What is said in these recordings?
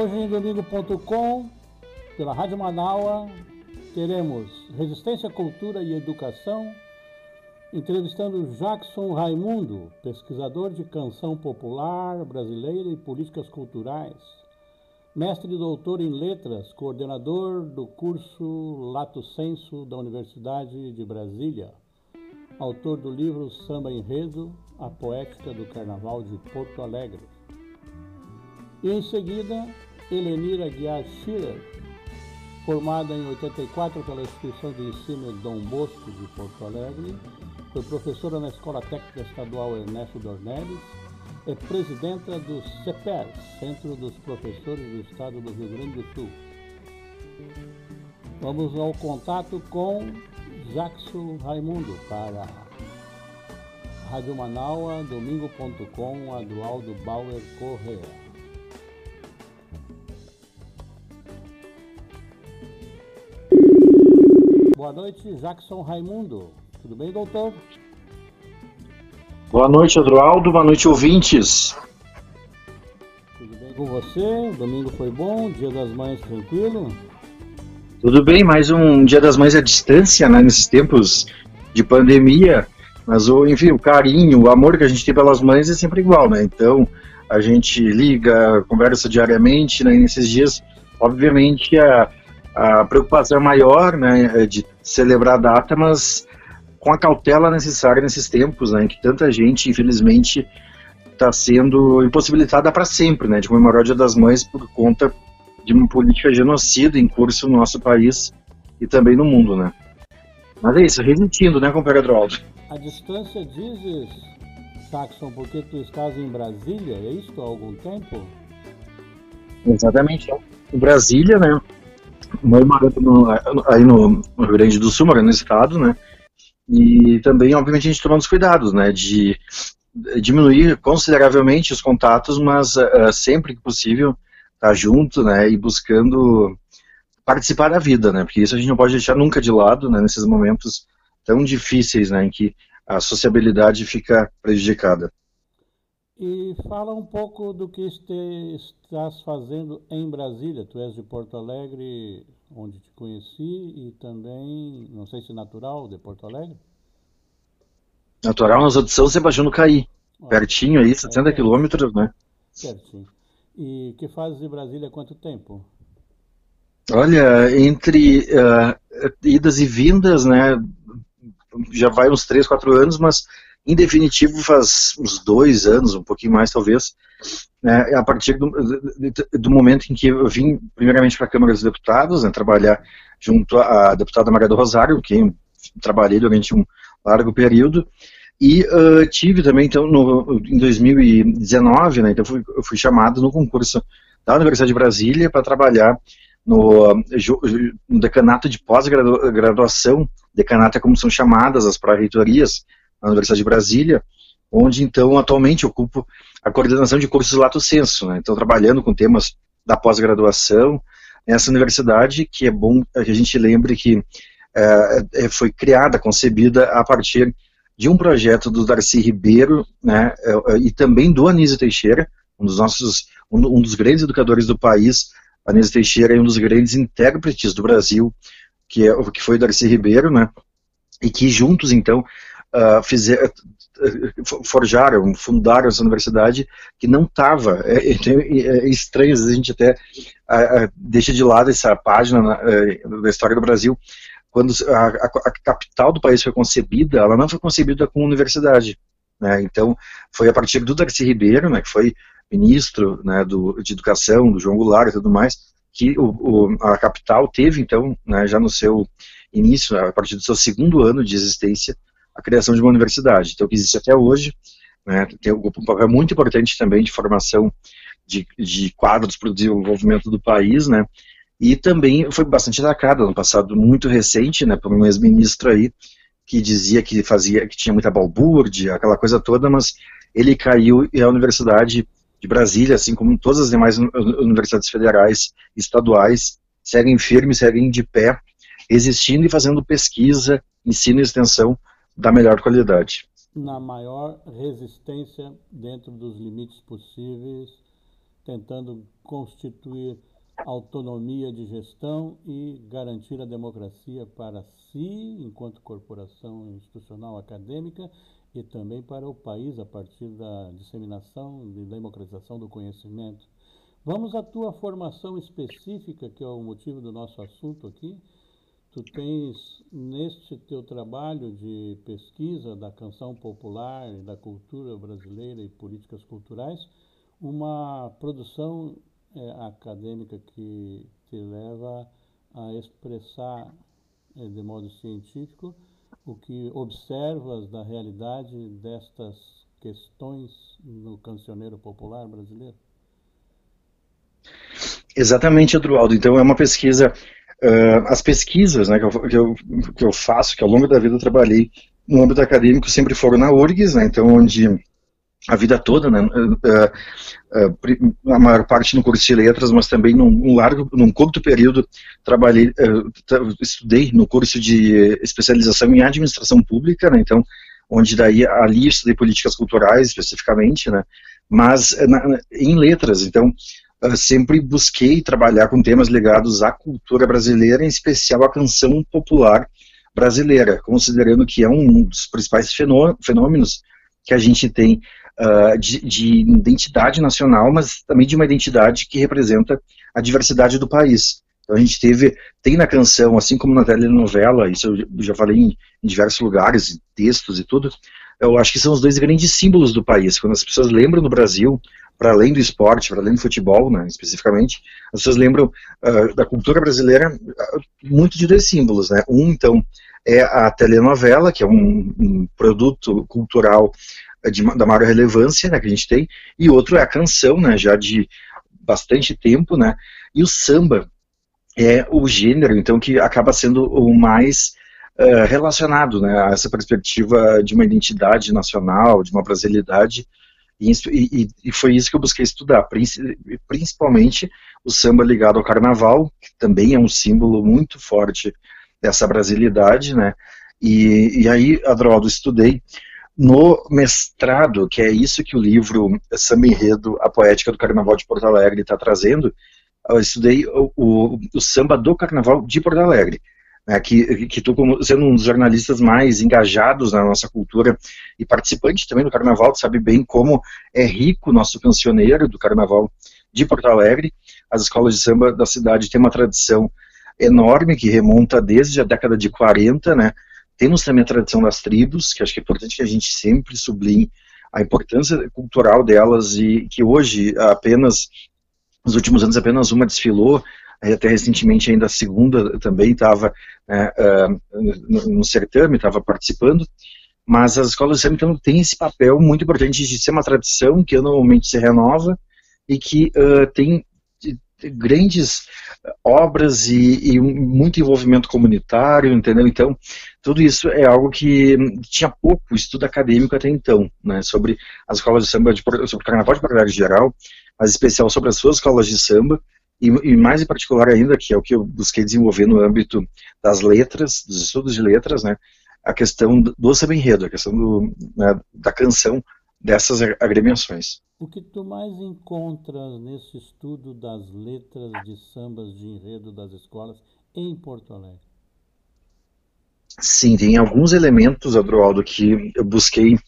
Hoje em domingo.com, pela Rádio Manaua, teremos Resistência, Cultura e Educação, entrevistando Jackson Raimundo, pesquisador de canção popular brasileira e políticas culturais, mestre e doutor em letras, coordenador do curso Lato Senso da Universidade de Brasília, autor do livro Samba Enredo, a poética do Carnaval de Porto Alegre. E em seguida, Helenira Guiar Schiller, formada em 84 pela Instituição de Ensino Dom Bosco de Porto Alegre, foi professora na Escola Técnica Estadual Ernesto Dornelles, é presidenta do CEPER, Centro dos Professores do Estado do Rio Grande do Sul. Vamos ao contato com Jackson Raimundo para Rádio Manaua, domingo.com, Adualdo Bauer Correa. Boa noite, Jackson Raimundo. Tudo bem, doutor? Boa noite, Adroaldo. Boa noite, ouvintes. Tudo bem com você? Domingo foi bom? Dia das Mães tranquilo? Tudo bem, mais um Dia das Mães à distância, né, nesses tempos de pandemia. Mas, o, enfim, o carinho, o amor que a gente tem pelas mães é sempre igual, né? Então, a gente liga, conversa diariamente, né? nesses dias, obviamente, a, a preocupação é maior, né, é de celebrar a data, mas com a cautela necessária nesses tempos, né, em que tanta gente, infelizmente, está sendo impossibilitada para sempre, né, de comemorar o Dia das Mães por conta de uma política genocida em curso no nosso país e também no mundo, né. Mas é isso, resistindo, né, companheiro Aldo? A distância dizes, Saxon, porque tu estás em Brasília, é isso há algum tempo? Exatamente, em Brasília, né, morando no, aí no Rio Grande do Sul, morando no estado, né? E também, obviamente, a gente tomando os cuidados, né? De diminuir consideravelmente os contatos, mas uh, sempre que possível estar tá junto, né? E buscando participar da vida, né? Porque isso a gente não pode deixar nunca de lado, né? Nesses momentos tão difíceis, né? Em que a sociabilidade fica prejudicada. E fala um pouco do que estás fazendo em Brasília. Tu és de Porto Alegre, onde te conheci, e também, não sei se natural, de Porto Alegre? Natural, nós de São Sebastião do Caí. pertinho aí, 70 é, quilômetros, né? Pertinho. E que fazes de Brasília há quanto tempo? Olha, entre uh, idas e vindas, né? Já vai uns 3, 4 anos, mas em definitivo, faz uns dois anos, um pouquinho mais talvez, né, a partir do, do, momento em que eu vim primeiramente para a Câmara dos Deputados, né, trabalhar junto à deputada Maria do Rosário, que trabalhei durante um largo período, e uh, tive também, então, no, em 2019, né, então fui, eu fui chamado no concurso da Universidade de Brasília para trabalhar no, no decanato de pós-graduação, decanato é como são chamadas as pró-reitorias, na Universidade de Brasília, onde então atualmente ocupo a coordenação de cursos Lato Senso, né? então trabalhando com temas da pós-graduação nessa universidade, que é bom que a gente lembre que é, foi criada, concebida a partir de um projeto do Darcy Ribeiro, né, é, e também do Anísio Teixeira, um dos nossos, um dos grandes educadores do país, Anísio Teixeira é um dos grandes intérpretes do Brasil, que, é, que foi o Darcy Ribeiro, né, e que juntos, então, uh, fizer, uh, forjaram, fundaram essa universidade que não estava. É, é, é, estranho, às vezes a gente até uh, deixa de lado essa página na, da história do Brasil. Quando a, a, a, capital do país foi concebida, ela não foi concebida como universidade. Né? Então, foi a partir do Darcy Ribeiro, né, que foi ministro né, do, de Educação, do João Goulart e tudo mais, que o, o, a capital teve, então, né, já no seu início, a partir do seu segundo ano de existência, a criação de uma universidade. Então, que existe até hoje, né, tem um papel muito importante também de formação de, de quadros para o desenvolvimento do país, né, e também foi bastante atacada no passado muito recente, né, por um ex-ministro aí, que dizia que fazia, que tinha muita balbúrdia, aquela coisa toda, mas ele caiu e a Universidade de Brasília, assim como todas as demais universidades federais e estaduais, seguem firmes, seguem de pé, existindo e fazendo pesquisa, ensino e extensão da melhor qualidade. Na maior resistência dentro dos limites possíveis, tentando constituir autonomia de gestão e garantir a democracia para si, enquanto corporação institucional acadêmica, e também para o país a partir da disseminação e democratização do conhecimento. Vamos à tua formação específica, que é o motivo do nosso assunto aqui. Tu tens neste teu trabalho de pesquisa da canção popular, da cultura brasileira e políticas culturais, uma produção é, acadêmica que te leva a expressar é, de modo científico o que observas da realidade destas questões no cancioneiro popular brasileiro? Exatamente, Eduardo. Então é uma pesquisa, uh, as pesquisas né, que, eu, que, eu, que eu faço, que ao longo da vida eu trabalhei no âmbito acadêmico, sempre foram na URGS, né, então onde a vida toda, né, uh, uh, a maior parte no curso de letras, mas também num, largo, num curto período trabalhei, estudei no curso de especialização em administração pública, né, então onde daí ali estudei políticas culturais especificamente, né, mas na, em letras, então sempre busquei trabalhar com temas ligados à cultura brasileira, em especial à canção popular brasileira, considerando que é um dos principais fenômenos que a gente tem uh, de, de, identidade nacional, mas também de uma identidade que representa a diversidade do país. Então a gente teve, tem na canção, assim como na telenovela, isso eu já falei em, em diversos lugares, textos e tudo, eu acho que são os dois grandes símbolos do país. Quando as pessoas lembram do Brasil, para além do esporte, para além do futebol, né, especificamente, as pessoas lembram uh, da cultura brasileira uh, muito de dois símbolos, né? Um, então, é a telenovela, que é um, um produto cultural de, da maior relevância né, que a gente tem, e outro é a canção, né, já de bastante tempo, né, e o samba é o gênero, então, que acaba sendo o mais uh, relacionado né, a essa perspectiva de uma identidade nacional, de uma brasilidade, e, e, e, foi isso que eu busquei estudar, principalmente o samba ligado ao carnaval, que também é um símbolo muito forte dessa brasilidade, né, e, e aí, Adroaldo, estudei no mestrado, que é isso que o livro Samba Enredo, a Poética do Carnaval de Porto Alegre está trazendo, eu estudei o, o, o, samba do Carnaval de Porto Alegre, né, que, que tu, como sendo um dos jornalistas mais engajados na nossa cultura e participante também do Carnaval, tu sabe bem como é rico nosso cancioneiro do Carnaval de Porto Alegre. As escolas de samba da cidade têm uma tradição enorme que remonta desde a década de 40, né, temos também a tradição das tribos, que acho que é importante que a gente sempre sublinhe a importância cultural delas e que hoje apenas, nos últimos anos apenas uma desfilou, até recentemente ainda a segunda também estava né, uh, no, no certame, estava participando, mas as escolas de samba então, têm esse papel muito importante de ser uma tradição que anualmente se renova e que uh, tem grandes obras e, e, muito envolvimento comunitário, entendeu? Então, tudo isso é algo que tinha pouco estudo acadêmico até então, né, sobre as escolas de samba, de, sobre o carnaval de Porto geral, mas especial sobre as suas escolas de samba, e, e, mais em particular ainda, que é o que eu busquei desenvolver no âmbito das letras, dos estudos de letras, né, a questão do samba enredo, a questão do, né, da canção dessas agremiações. O que tu mais encontras nesse estudo das letras de sambas de enredo das escolas em Porto Alegre? Sim, tem alguns elementos, Adroaldo, que eu busquei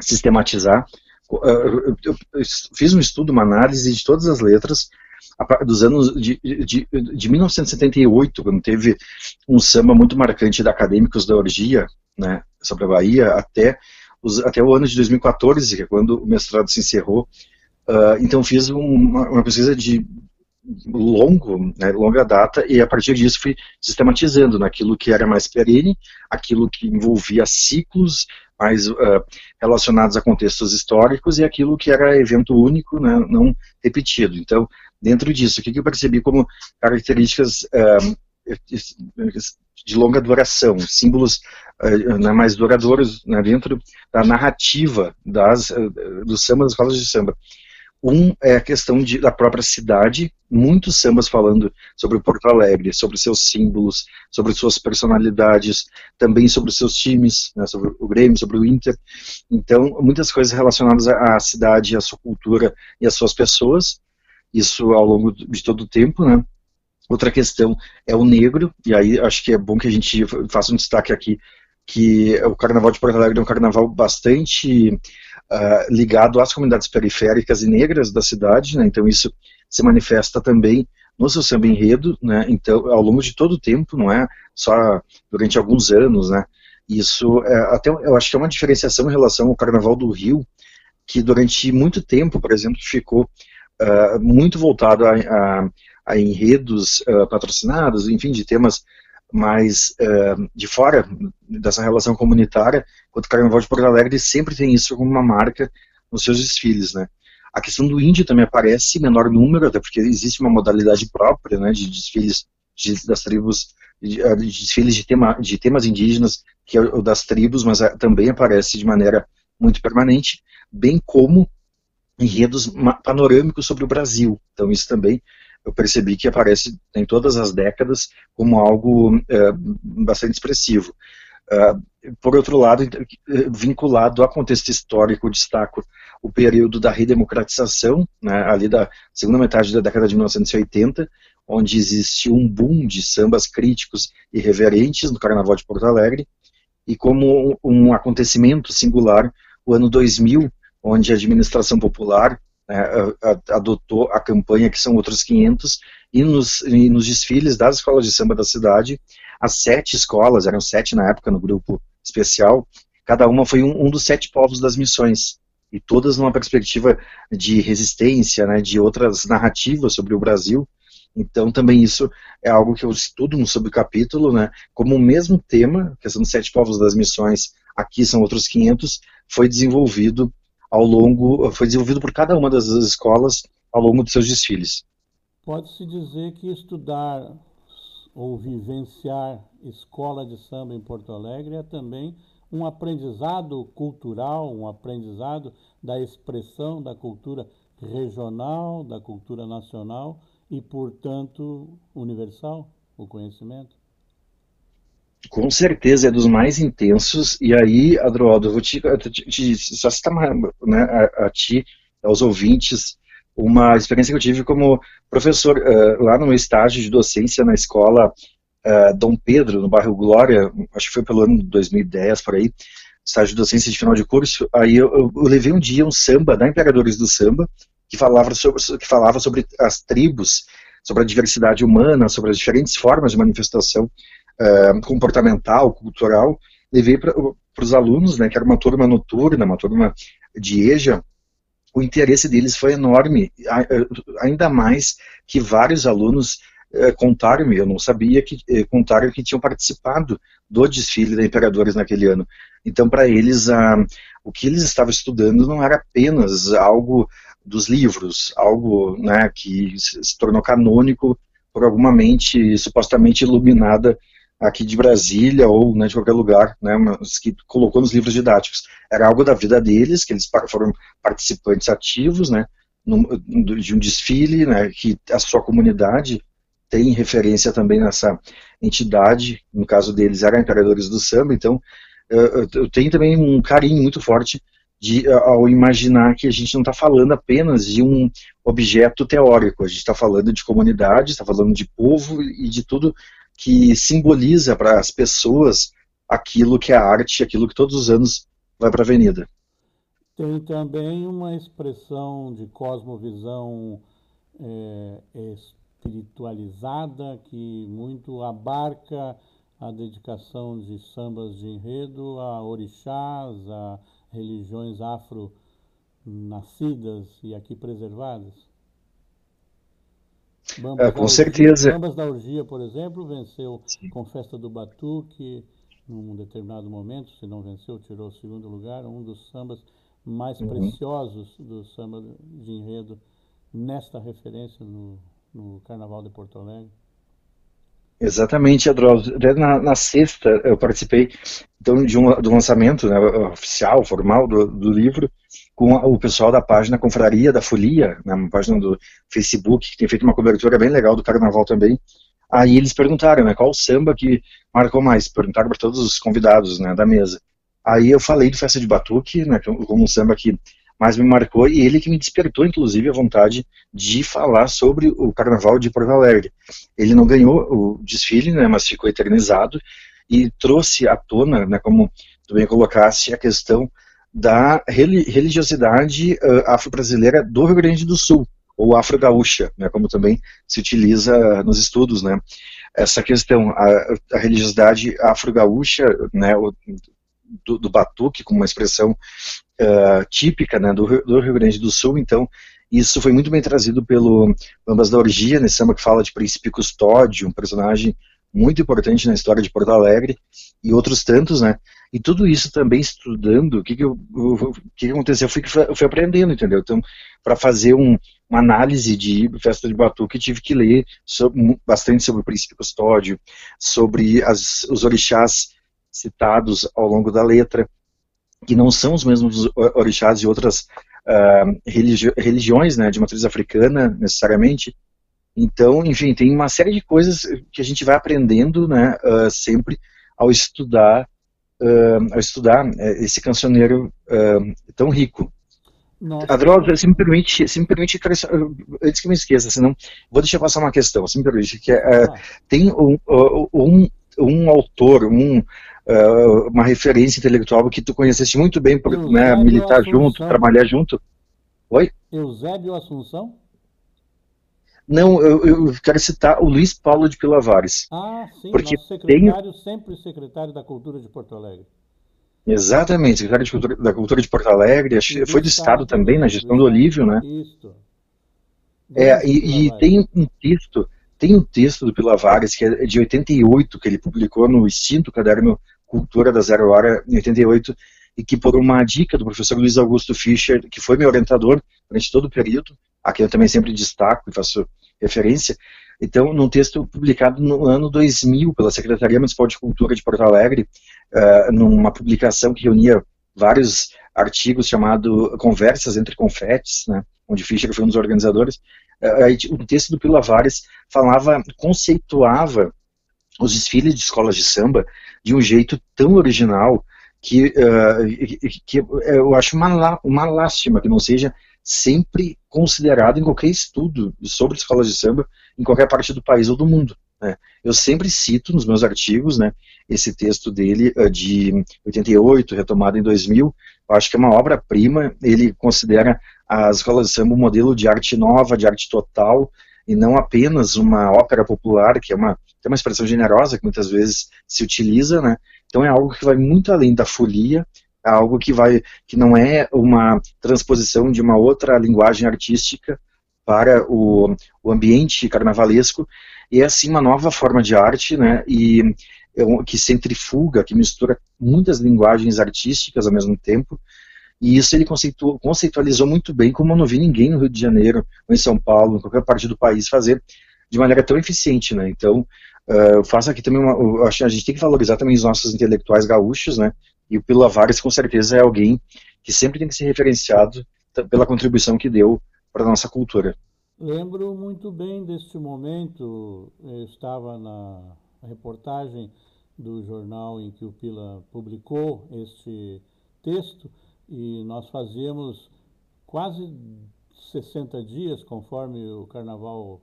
sistematizar. Eu fiz um estudo, uma análise de todas as letras dos anos de, de, de 1978, quando teve um samba muito marcante da Acadêmicos da Orgia, né, sobre a Bahia, até os, até o ano de 2014, que é quando o mestrado se encerrou. Uh, então fiz uma, uma, pesquisa de longo, né, longa data, e a partir disso fui sistematizando naquilo que era mais perene, aquilo que envolvia ciclos mais uh, relacionados a contextos históricos e aquilo que era evento único, né, não repetido. Então, dentro disso, o que, eu percebi como características uh, de longa duração, símbolos uh, né, mais duradouros né, dentro da narrativa das, uh, do samba, das escolas de samba. Um é a questão de, da própria cidade, muitos sambas falando sobre Porto Alegre, sobre seus símbolos, sobre suas personalidades, também sobre seus times, né, sobre o Grêmio, sobre o Inter. Então, muitas coisas relacionadas à cidade, à sua cultura e às suas pessoas. Isso ao longo de todo o tempo, né? Outra questão é o negro, e aí acho que é bom que a gente faça um destaque aqui, que o Carnaval de Porto Alegre é um carnaval bastante uh, ligado às comunidades periféricas e negras da cidade, né? então isso se manifesta também no seu samba enredo, né? então ao longo de todo o tempo, não é só durante alguns anos, né? Isso é, até eu acho que é uma diferenciação em relação ao Carnaval do Rio, que durante muito tempo, por exemplo, ficou uh, muito voltado a, a, a enredos uh, patrocinados, enfim, de temas mais uh, de fora dessa relação comunitária, enquanto o Carnaval de Porto Alegre sempre tem isso como uma marca nos seus desfiles, né? A questão do índio também aparece em menor número, até porque existe uma modalidade própria, né, de desfiles de, das tribos, de, de desfiles de, tema, de temas indígenas, que é o das tribos, mas também aparece de maneira muito permanente, bem como enredos panorâmicos sobre o Brasil. Então isso também eu percebi que aparece em todas as décadas como algo é, bastante expressivo. Uh, por outro lado, vinculado ao contexto histórico, destaco o período da redemocratização, né, ali da segunda metade da década de 1980, onde existiu um boom de sambas críticos e reverentes no Carnaval de Porto Alegre, e como um acontecimento singular, o ano 2000, onde a administração popular né, adotou a campanha que são outros 500, e nos, e nos desfiles das escolas de samba da cidade, as sete escolas, eram sete na época no grupo especial, cada uma foi um, um dos sete povos das missões, e todas numa perspectiva de resistência, né, de outras narrativas sobre o Brasil, então também isso é algo que eu estudo no subcapítulo, né, como o mesmo tema, questão dos sete povos das missões, aqui são outros 500, foi desenvolvido ao longo, foi desenvolvido por cada uma das escolas ao longo dos seus desfiles. Pode-se dizer que estudar ou vivenciar escola de samba em Porto Alegre é também um aprendizado cultural, um aprendizado da expressão da cultura regional, da cultura nacional e, portanto, universal, o conhecimento? Com certeza é dos mais intensos, e aí, Adroaldo, eu vou te, te, te só citar né, a, a, ti, aos ouvintes, uma experiência que eu tive como professor uh, lá no estágio de docência na escola uh, Dom Pedro, no bairro Glória, acho que foi pelo ano 2010, por aí, estágio de docência de final de curso, aí eu, eu, eu levei um dia um samba da Imperadores do Samba, que falava sobre, que falava sobre as tribos, sobre a diversidade humana, sobre as diferentes formas de manifestação uh, comportamental, cultural, levei para os alunos, né, que era uma turma noturna, uma turma de EJA, o interesse deles foi enorme, ainda mais que vários alunos uh, contaram-me, eu não sabia que contaram que tinham participado do desfile da Imperadores naquele ano. Então, para eles, uh, o que eles estavam estudando não era apenas algo dos livros, algo né, que se tornou canônico por alguma mente supostamente iluminada aqui de Brasília ou né, de qualquer lugar, né, que colocou nos livros didáticos. Era algo da vida deles, que eles foram participantes ativos, né, de um desfile, né, que a sua comunidade tem referência também nessa entidade, no caso deles era Imperadores do Samba, então eu tenho também um carinho muito forte de, ao imaginar que a gente não está falando apenas de um objeto teórico, a gente está falando de comunidade, está falando de povo e de tudo que simboliza para as pessoas aquilo que é a arte, aquilo que todos os anos vai para a avenida. Tem também uma expressão de cosmovisão é, espiritualizada que muito abarca a dedicação de sambas de enredo a orixás, a religiões afro-nascidas e aqui preservadas? Bambas é, com certeza. Bambas da Orgia, por exemplo, venceu Sim. com Festa do Batuque, num determinado momento, se não venceu, tirou o segundo lugar, um dos sambas mais uhum. preciosos do samba de enredo nesta referência no, no Carnaval de Porto Alegre. Exatamente, Adroaldo. Na, na sexta eu participei então, de, um, do lançamento né, oficial, formal do, do livro, com o pessoal da página Confraria da Folia, né, uma página do Facebook, que tem feito uma cobertura bem legal do Carnaval também. Aí eles perguntaram, né, qual o samba que marcou mais? Perguntaram para todos os convidados né, da mesa. Aí eu falei do Festa de Batuque, né, como um samba que mas me marcou e ele que me despertou, inclusive, a vontade de falar sobre o Carnaval de Porto Alegre. Ele não ganhou o desfile, né, mas ficou eternizado e trouxe à tona, né, como tu bem a questão da religiosidade uh, afro-brasileira do Rio Grande do Sul, ou afro-gaúcha, né, como também se utiliza nos estudos, né, essa questão, a, a religiosidade afro-gaúcha, né, do, do, batuque, como uma expressão uh, típica né, do, do, Rio Grande do Sul, então isso foi muito bem trazido pelo Bambas da Orgia, nesse samba que fala de Príncipe Custódio, um personagem muito importante na história de Porto Alegre, e outros tantos, né, e tudo isso também estudando, o que, que, eu, o que, que aconteceu, eu fui, eu fui aprendendo, entendeu? Então, para fazer um, uma análise de festa de batuque, tive que ler sobre, bastante sobre o príncipe custódio, sobre as, os orixás citados ao longo da letra, que não são os mesmos orixás de outras uh, religi religiões, né, de matriz africana, necessariamente. Então, enfim, tem uma série de coisas que a gente vai aprendendo, né, uh, sempre ao estudar uh, ao estudar eh, esse cancioneiro tão rico. Nossa. Adrosa, se me permite, se me permite, antes que eu me esqueça, senão vou deixar passar uma questão, se me permite, que é, ah. tem um, um, um autor, um, uh, uma referência intelectual que tu conheceste muito bem por né, militar Assunção. junto, trabalhar junto. Oi? Eusébio Assunção? Não, eu, eu, quero citar o Luiz Paulo de Pilavares. Ah, sim, porque secretário, tem... sempre secretário da Cultura de Porto Alegre. Exatamente, secretário Cultura, da Cultura de Porto Alegre, e foi do Estado também, na gestão do Olívio, né? Isso. É, e, e tem um texto, tem um texto do Pilavares, que é de 88, que ele publicou no extinto caderno Cultura da Zero Hora, em 88, e que por uma dica do professor Luiz Augusto Fischer, que foi meu orientador durante todo o período, a quem eu também sempre destaco e faço referência. Então, num texto publicado no ano 2000 pela Secretaria Municipal de Cultura de Porto Alegre, uh, numa publicação que reunia vários artigos chamado Conversas entre Confetes, né, onde Fischer foi um dos organizadores, uh, o texto do Pilo Avares falava, conceituava os desfiles de escolas de samba de um jeito tão original que, uh, que eu acho uma, uma lástima que não seja sempre considerado em qualquer estudo sobre escolas de samba em qualquer parte do país ou do mundo. Né? Eu sempre cito nos meus artigos né, esse texto dele uh, de 88, retomado em 2000. Eu acho que é uma obra-prima. Ele considera as escolas de samba um modelo de arte nova, de arte total, e não apenas uma ópera popular, que é uma, é uma expressão generosa que muitas vezes se utiliza. Né? Então é algo que vai muito além da folia é algo que vai que não é uma transposição de uma outra linguagem artística para o, o ambiente carnavalesco e é assim uma nova forma de arte, né? E é que centrifuga, que mistura muitas linguagens artísticas ao mesmo tempo. E isso ele conceitu, conceitualizou muito bem, como eu não vi ninguém no Rio de Janeiro, ou em São Paulo, em qualquer parte do país fazer de maneira tão eficiente, né? Então, uh, eu faço aqui também uma, acho a gente tem que valorizar também os nossos intelectuais gaúchos, né? E o Pilo Lavares, com certeza, é alguém que sempre tem que ser referenciado pela contribuição que deu para a nossa cultura. Lembro muito bem deste momento, eu estava na reportagem do jornal em que o Pila publicou este texto e nós fazíamos quase 60 dias, conforme o carnaval,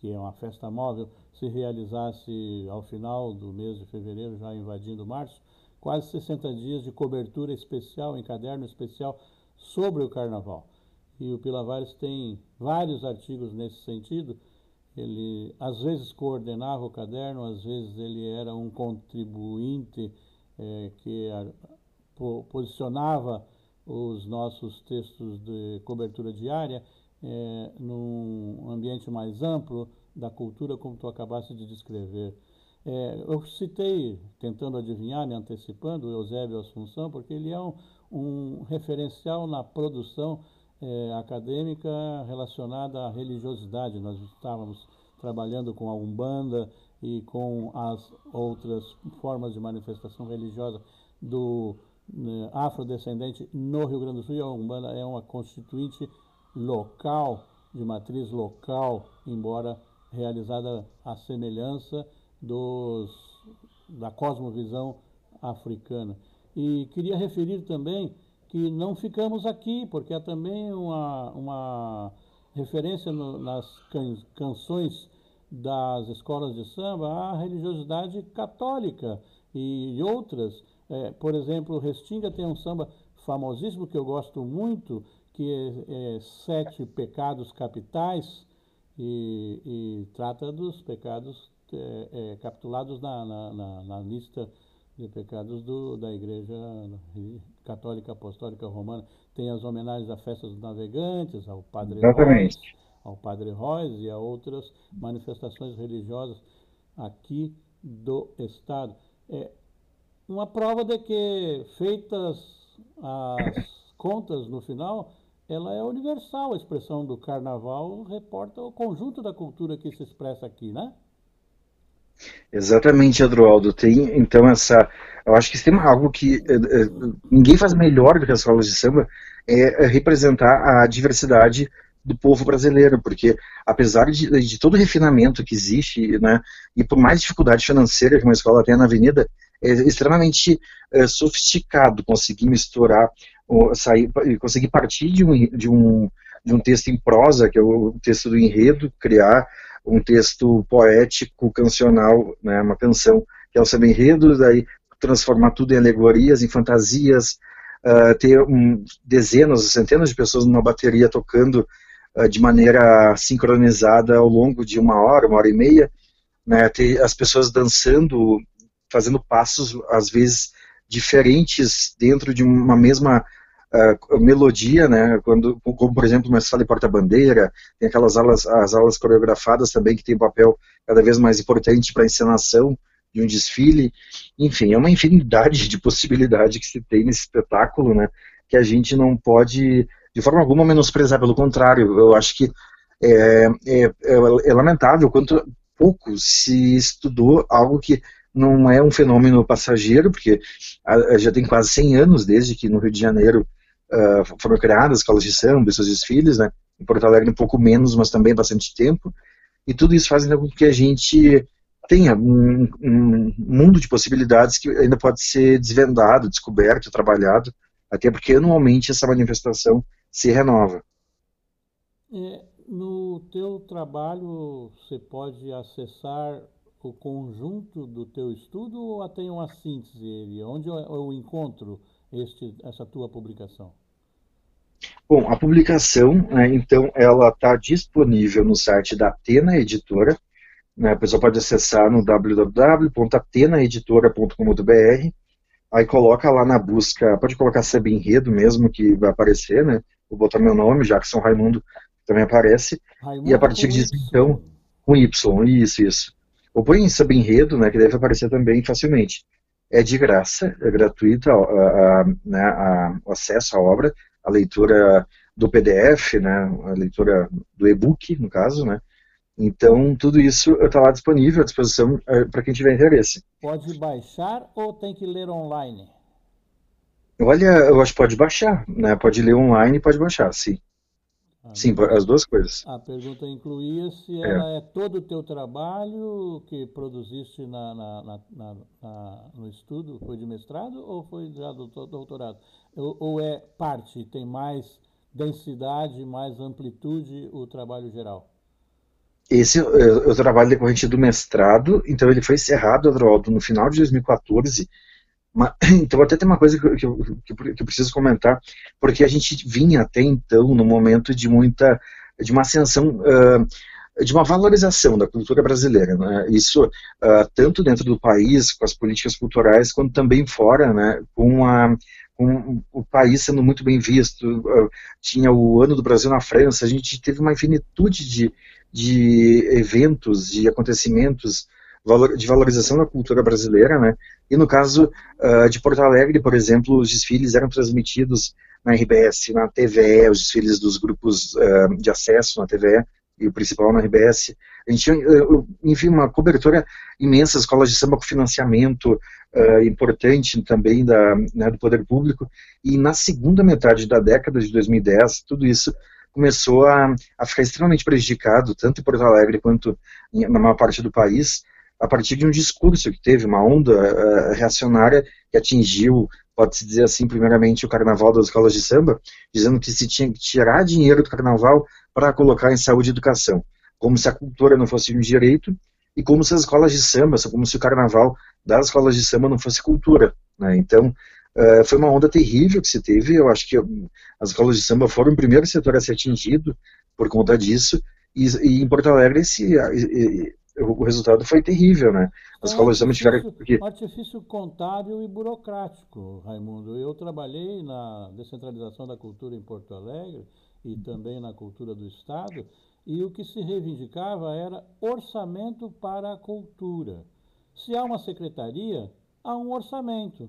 que é uma festa móvel, se realizasse ao final do mês de fevereiro, já invadindo março, quase 60 dias de cobertura especial, em caderno especial, sobre o carnaval. E o Pilavares tem vários artigos nesse sentido. Ele, às vezes, coordenava o caderno, às vezes, ele era um contribuinte é, que a, po, posicionava os nossos textos de cobertura diária é, num ambiente mais amplo da cultura, como tu acabaste de descrever. É, eu citei, tentando adivinhar, me antecipando, o Eusébio Assunção, porque ele é um, um referencial na produção é, acadêmica relacionada à religiosidade. Nós estávamos trabalhando com a Umbanda e com as outras formas de manifestação religiosa do né, afrodescendente no Rio Grande do Sul. E a Umbanda é uma constituinte local, de matriz local, embora realizada à semelhança dos, da cosmovisão africana. E queria referir também que não ficamos aqui, porque há também uma, uma referência no, nas can, canções das escolas de samba à religiosidade católica e outras. É, por exemplo, Restinga tem um samba famosíssimo que eu gosto muito, que é, é Sete Pecados Capitais, e, e trata dos pecados é, é, capitulados na, na, na, na, lista de pecados do, da Igreja Católica Apostólica Romana. Tem as homenagens à festa dos navegantes, ao Padre Exatamente. Royce, ao Padre Royce e a outras manifestações religiosas aqui do Estado. É uma prova de que, feitas as contas no final, ela é universal. A expressão do carnaval reporta o conjunto da cultura que se expressa aqui, né? Exatamente, Adroaldo. Tem então essa. Eu acho que tem algo que é, ninguém faz melhor do que as escolas de samba é, é representar a diversidade do povo brasileiro, porque apesar de, de, todo o refinamento que existe, né, e por mais dificuldade financeira que uma escola tem na avenida, é extremamente é, sofisticado conseguir misturar, sair, conseguir partir de um, de, um, de um texto em prosa, que é o texto do enredo, criar um texto poético, cancional, né, uma canção, que é o samba enredo, daí transformar tudo em alegorias, em fantasias, uh, ter um, dezenas, centenas de pessoas numa bateria tocando uh, de maneira sincronizada ao longo de uma hora, uma hora e meia, né, ter as pessoas dançando, fazendo passos, às vezes, diferentes dentro de uma mesma uh, melodia, né, quando, como por exemplo uma sala de porta-bandeira, tem aquelas aulas, as aulas coreografadas também que tem um papel cada vez mais importante para a encenação de um desfile, enfim, é uma infinidade de possibilidades que se tem nesse espetáculo, né, que a gente não pode de forma alguma menosprezar, pelo contrário, eu acho que é, é, é, é lamentável quanto pouco se estudou algo que não é um fenômeno passageiro, porque já tem quase 100 anos desde que no Rio de Janeiro uh, foram criadas escolas de samba seus desfiles, né? Em Porto Alegre um pouco menos, mas também bastante tempo. E tudo isso faz com que a gente tenha um, um, mundo de possibilidades que ainda pode ser desvendado, descoberto, trabalhado, até porque anualmente essa manifestação se renova. É, no teu trabalho você pode acessar o conjunto do teu estudo ou tem uma síntese? Onde eu encontro este, essa tua publicação? Bom, a publicação, né, então, ela está disponível no site da Atena Editora. Né, a pessoa pode acessar no www.atenaeditora.com.br. Aí coloca lá na busca, pode colocar Seba Enredo mesmo, que vai aparecer, né? Vou botar meu nome, Jackson Raimundo também aparece. Raimundo e a partir disso, então, com Y, isso, isso. Ou põe Seba Enredo, né, que deve aparecer também facilmente. É de graça, é gratuito a, a, a, né, o acesso à obra a leitura do PDF, né, a leitura do e-book, no caso, né, então, tudo isso está lá disponível à disposição é, para quem tiver interesse. Pode baixar ou tem que ler online? Olha, eu acho que pode baixar, né? Pode ler online e pode baixar, sim. Ah, sim, as duas coisas. A pergunta incluía se é. ela é todo o teu trabalho que produziste na, na, na, no estudo, foi de mestrado ou foi já do doutorado? Ou, ou é parte, tem mais densidade, mais amplitude o trabalho geral? Esse é o trabalho decorrente do mestrado, então ele foi encerrado, Adroaldo, no final de 2014, então, até tem uma coisa que eu, que, eu, que eu, preciso comentar, porque a gente vinha até então no momento de muita, de uma ascensão, de uma valorização da cultura brasileira. Né? Isso tanto dentro do país, com as políticas culturais, quanto também fora, né? com, a, com o país sendo muito bem visto. Tinha o Ano do Brasil na França, a gente teve uma infinitude de, de eventos, de acontecimentos de valorização da cultura brasileira, né? E no caso uh, de Porto Alegre, por exemplo, os desfiles eram transmitidos na RBS, na TVE, os desfiles dos grupos uh, de acesso na TVE e o principal na RBS. A gente tinha, uh, enfim, uma cobertura imensa, escolas de samba com financiamento importante também da, né, do poder público. E na segunda metade da década de 2010, tudo isso começou a, a ficar extremamente prejudicado, tanto em Porto Alegre quanto na maior parte do país, a partir de um discurso que teve, uma onda uh, reacionária que atingiu pode-se dizer assim, primeiramente, o carnaval das escolas de samba, dizendo que se tinha que tirar dinheiro do carnaval para colocar em saúde e educação, como se a cultura não fosse um direito e como se as escolas de samba, como se o carnaval das escolas de samba não fosse cultura. Né? Então, uh, foi uma onda terrível que se teve. Eu acho que as escolas de samba foram o primeiro setor a ser atingido por conta disso. E, e em Porto Alegre esse, o resultado foi terrível, né? As é escolas samba tiveram um artifício contábil e burocrático, Raimundo. Eu trabalhei na descentralização da cultura em Porto Alegre e também na cultura do Estado, e o que se reivindicava era orçamento para a cultura. Se há uma secretaria, há um orçamento.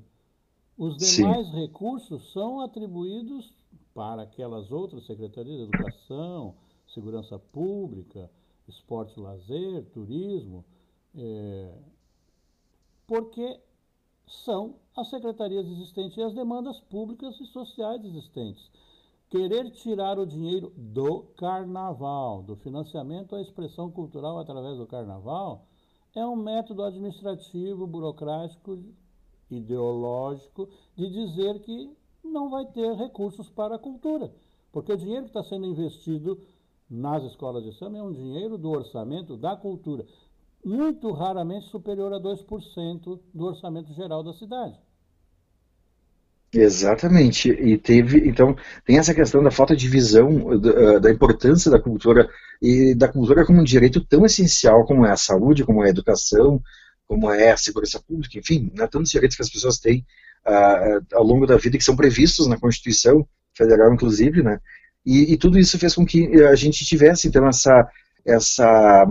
Os demais Sim. recursos são atribuídos para aquelas outras secretarias de educação, segurança pública, esporte lazer, turismo, é, porque são as secretarias existentes e as demandas públicas e sociais existentes. Querer tirar o dinheiro do carnaval, do financiamento à expressão cultural através do carnaval, é um método administrativo, burocrático, ideológico de dizer que não vai ter recursos para a cultura. Porque o dinheiro que está sendo investido nas escolas de samba é um dinheiro do orçamento da cultura, muito raramente superior a 2% do orçamento geral da cidade. Exatamente, e teve, então, tem essa questão da falta de visão da, da, importância da cultura e da cultura como um direito tão essencial como é a saúde, como é a educação, como é a segurança pública, enfim, né, tantos direitos que as pessoas têm uh, ao longo da vida que são previstos na Constituição Federal, inclusive, né, e, e, tudo isso fez com que a gente tivesse, então, essa, essa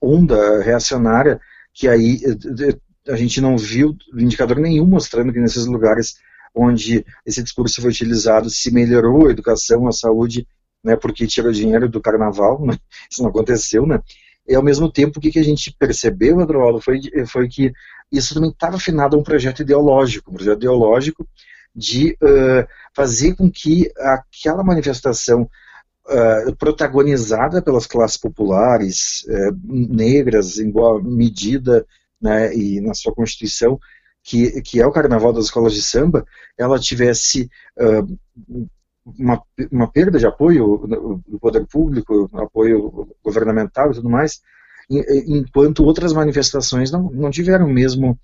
onda reacionária que aí a gente não viu indicador nenhum mostrando que nesses lugares onde esse discurso foi utilizado se melhorou a educação, a saúde, né, porque tirou dinheiro do carnaval, né, isso não aconteceu, né, e ao mesmo tempo o que, que a gente percebeu, Adroaldo, foi, foi que isso também estava afinado a um projeto ideológico, um projeto ideológico de uh, fazer com que aquela manifestação uh, protagonizada pelas classes populares, uh, negras, em boa medida, né, e na sua constituição, que, que é o carnaval das escolas de samba, ela tivesse uma, uma perda de apoio do poder público, apoio governamental e tudo mais, enquanto outras manifestações não, não tiveram mesmo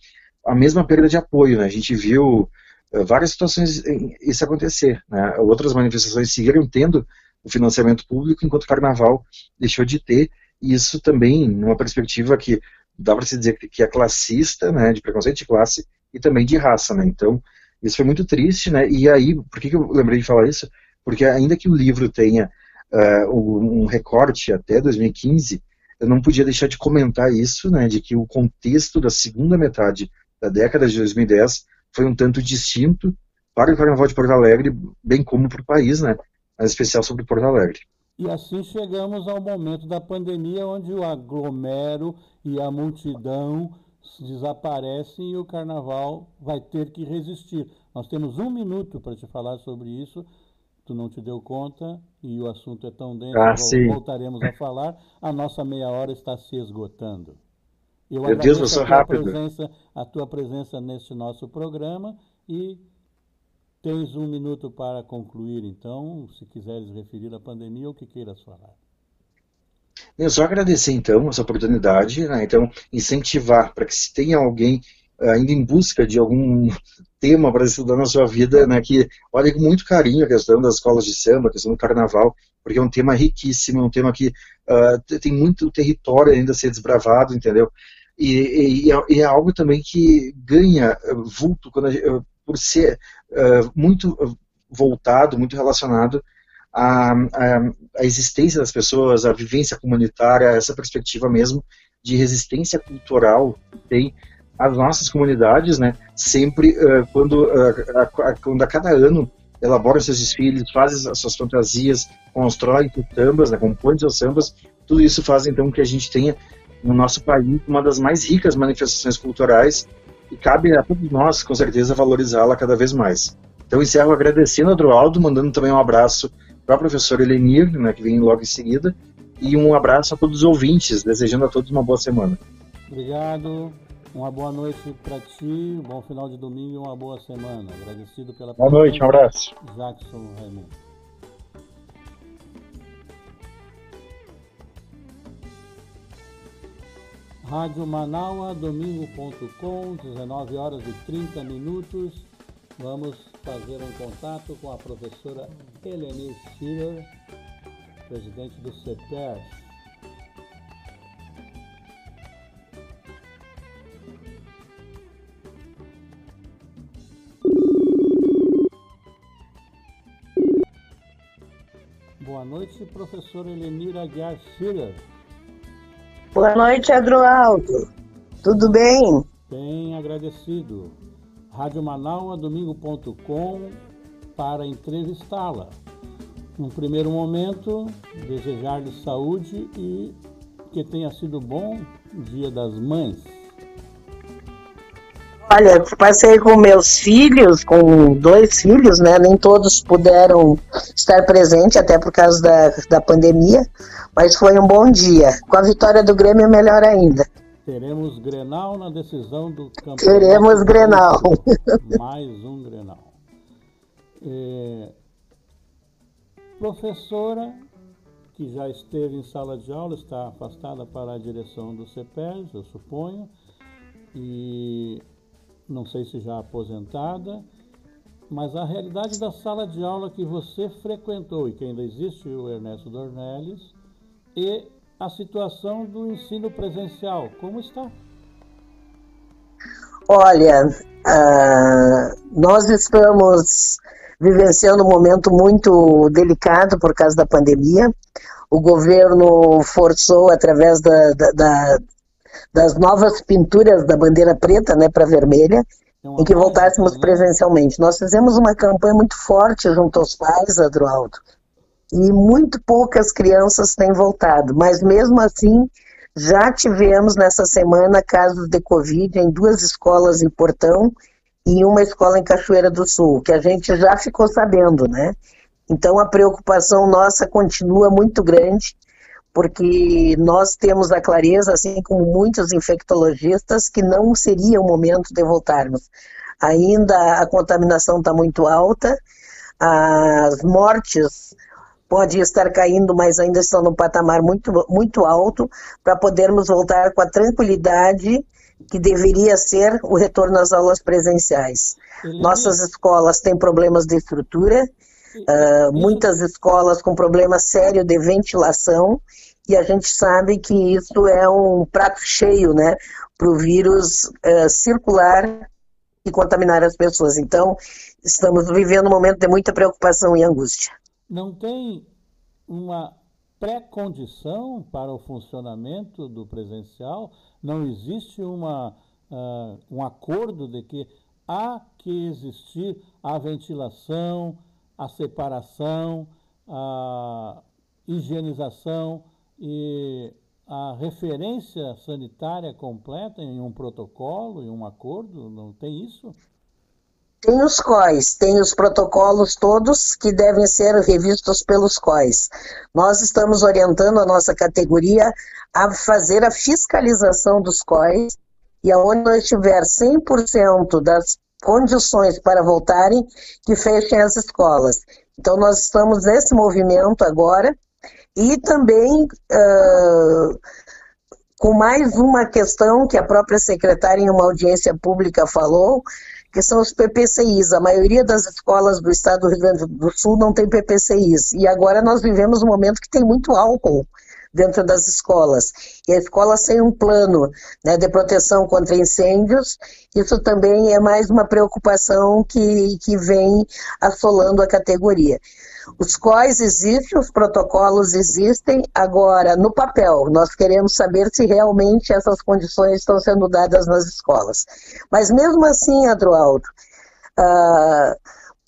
a mesma perda de apoio. Né? A gente viu várias situações isso acontecer. Né? Outras manifestações seguiram tendo o financiamento público, enquanto o Carnaval deixou de ter, e isso também numa perspectiva que dá para se dizer que é classista, né, de preconceito de classe e também de raça, né? Então, isso foi muito triste, né? E aí, por que, eu lembrei de falar isso? Porque ainda que o livro tenha uh, um recorte até 2015, eu não podia deixar de comentar isso, né, de que o contexto da segunda metade da década de 2010 foi um tanto distinto para o Carnaval de Porto Alegre, bem como para o país, né? Mas especial sobre Porto Alegre. E assim chegamos ao momento da pandemia, onde o aglomero e a multidão desaparecem e o Carnaval vai ter que resistir. Nós temos um minuto para te falar sobre isso. Tu não te deu conta e o assunto é tão denso, ah, voltaremos a falar. A nossa meia hora está se esgotando. Eu Meu Deus, eu sou rápido. Presença, a tua presença neste nosso programa e tens um minuto para concluir, então, se quiseres referir à pandemia ou o que queiras falar. Eu só agradecer, então, essa oportunidade, né? então, incentivar para que se tenha alguém ainda em busca de algum tema para estudar na sua vida, né, que olhe com muito carinho a questão das escolas de samba, a questão do carnaval, porque é um tema riquíssimo, é um tema que uh, tem muito território ainda a ser desbravado, entendeu? E, e, é, e é, algo também que ganha eh, vulto gente, por ser uh, muito voltado, muito relacionado à, à, à, existência das pessoas, à vivência comunitária, essa perspectiva mesmo de resistência cultural que tem as nossas comunidades, né? Sempre uh, quando, uh, a, a, quando a cada ano elaboram seus desfiles, fazem as suas fantasias, constroem sambas, né, compõem seus sambas, tudo isso faz então que a gente tenha no nosso país uma das mais ricas manifestações culturais e cabe a todos nós, com certeza, valorizá-la cada vez mais. Então encerro agradecendo a Droaldo, mandando também um abraço para a professora Elenir, né, que vem logo em seguida, e um abraço a todos os ouvintes, desejando a todos uma boa semana. Obrigado. Uma boa noite para ti, um bom final de domingo e uma boa semana. Agradecido pela Boa noite, um abraço. Jackson Raimundo. Rádio Manaua, domingo.com, 19 horas e 30 minutos. Vamos fazer um contato com a professora Helenir Schiller, presidente do CEPER, Boa noite, professora Elenira Aguiar Schiller. Boa noite, Adroaldo. Tudo bem? Bem agradecido. Rádio Manaus, domingo.com, para entrevistá-la. Num primeiro momento, desejar-lhe saúde e que tenha sido bom o Dia das Mães. Olha, passei com meus filhos, com dois filhos, né? Nem todos puderam estar presentes, até por causa da, da pandemia, mas foi um bom dia. Com a vitória do Grêmio, melhor ainda. Teremos Grenal na decisão do campeonato. Teremos Grenal. Mais um Grenal. É... Professora, que já esteve em sala de aula, está afastada para a direção do CEPES, eu suponho, e não sei se já aposentada, mas a realidade da sala de aula que você frequentou e que ainda existe o Ernesto Dornelles e a situação do ensino presencial, como está? Olha, uh, nós estamos vivenciando um momento muito delicado por causa da pandemia. O governo forçou, através da, da, da das novas pinturas da bandeira preta né, para vermelha, em que voltássemos né? presencialmente. Nós fizemos uma campanha muito forte junto aos pais, Adroaldo, e muito poucas crianças têm voltado, mas mesmo assim já tivemos nessa semana casos de Covid em duas escolas em Portão e uma escola em Cachoeira do Sul, que a gente já ficou sabendo, né? Então a preocupação nossa continua muito grande porque nós temos a clareza, assim como muitos infectologistas, que não seria o momento de voltarmos. Ainda a contaminação está muito alta, as mortes podem estar caindo, mas ainda estão num patamar muito, muito alto, para podermos voltar com a tranquilidade que deveria ser o retorno às aulas presenciais. Nossas escolas têm problemas de estrutura, Uh, muitas escolas com problema sério de ventilação e a gente sabe que isso é um prato cheio, né, para o vírus uh, circular e contaminar as pessoas. Então, estamos vivendo um momento de muita preocupação e angústia. Não tem uma pré-condição para o funcionamento do presencial? Não existe uma, uh, um acordo de que há que existir a ventilação, a separação, a higienização e a referência sanitária completa em um protocolo, em um acordo, não tem isso? Tem os COIs, tem os protocolos todos que devem ser revistos pelos COIs. Nós estamos orientando a nossa categoria a fazer a fiscalização dos COIs e aonde nós tiver 100% das condições para voltarem, que fechem as escolas. Então, nós estamos nesse movimento agora e também uh, com mais uma questão que a própria secretária, em uma audiência pública, falou, que são os PPCIs. A maioria das escolas do estado do Rio Grande do Sul não tem PPCIs. E agora nós vivemos um momento que tem muito álcool dentro das escolas. E a escola sem um plano né, de proteção contra incêndios, isso também é mais uma preocupação que, que vem assolando a categoria. Os COIs existem, os protocolos existem, agora, no papel, nós queremos saber se realmente essas condições estão sendo dadas nas escolas. Mas mesmo assim, Adroaldo, uh,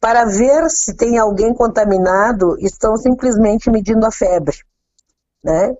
para ver se tem alguém contaminado, estão simplesmente medindo a febre. Né?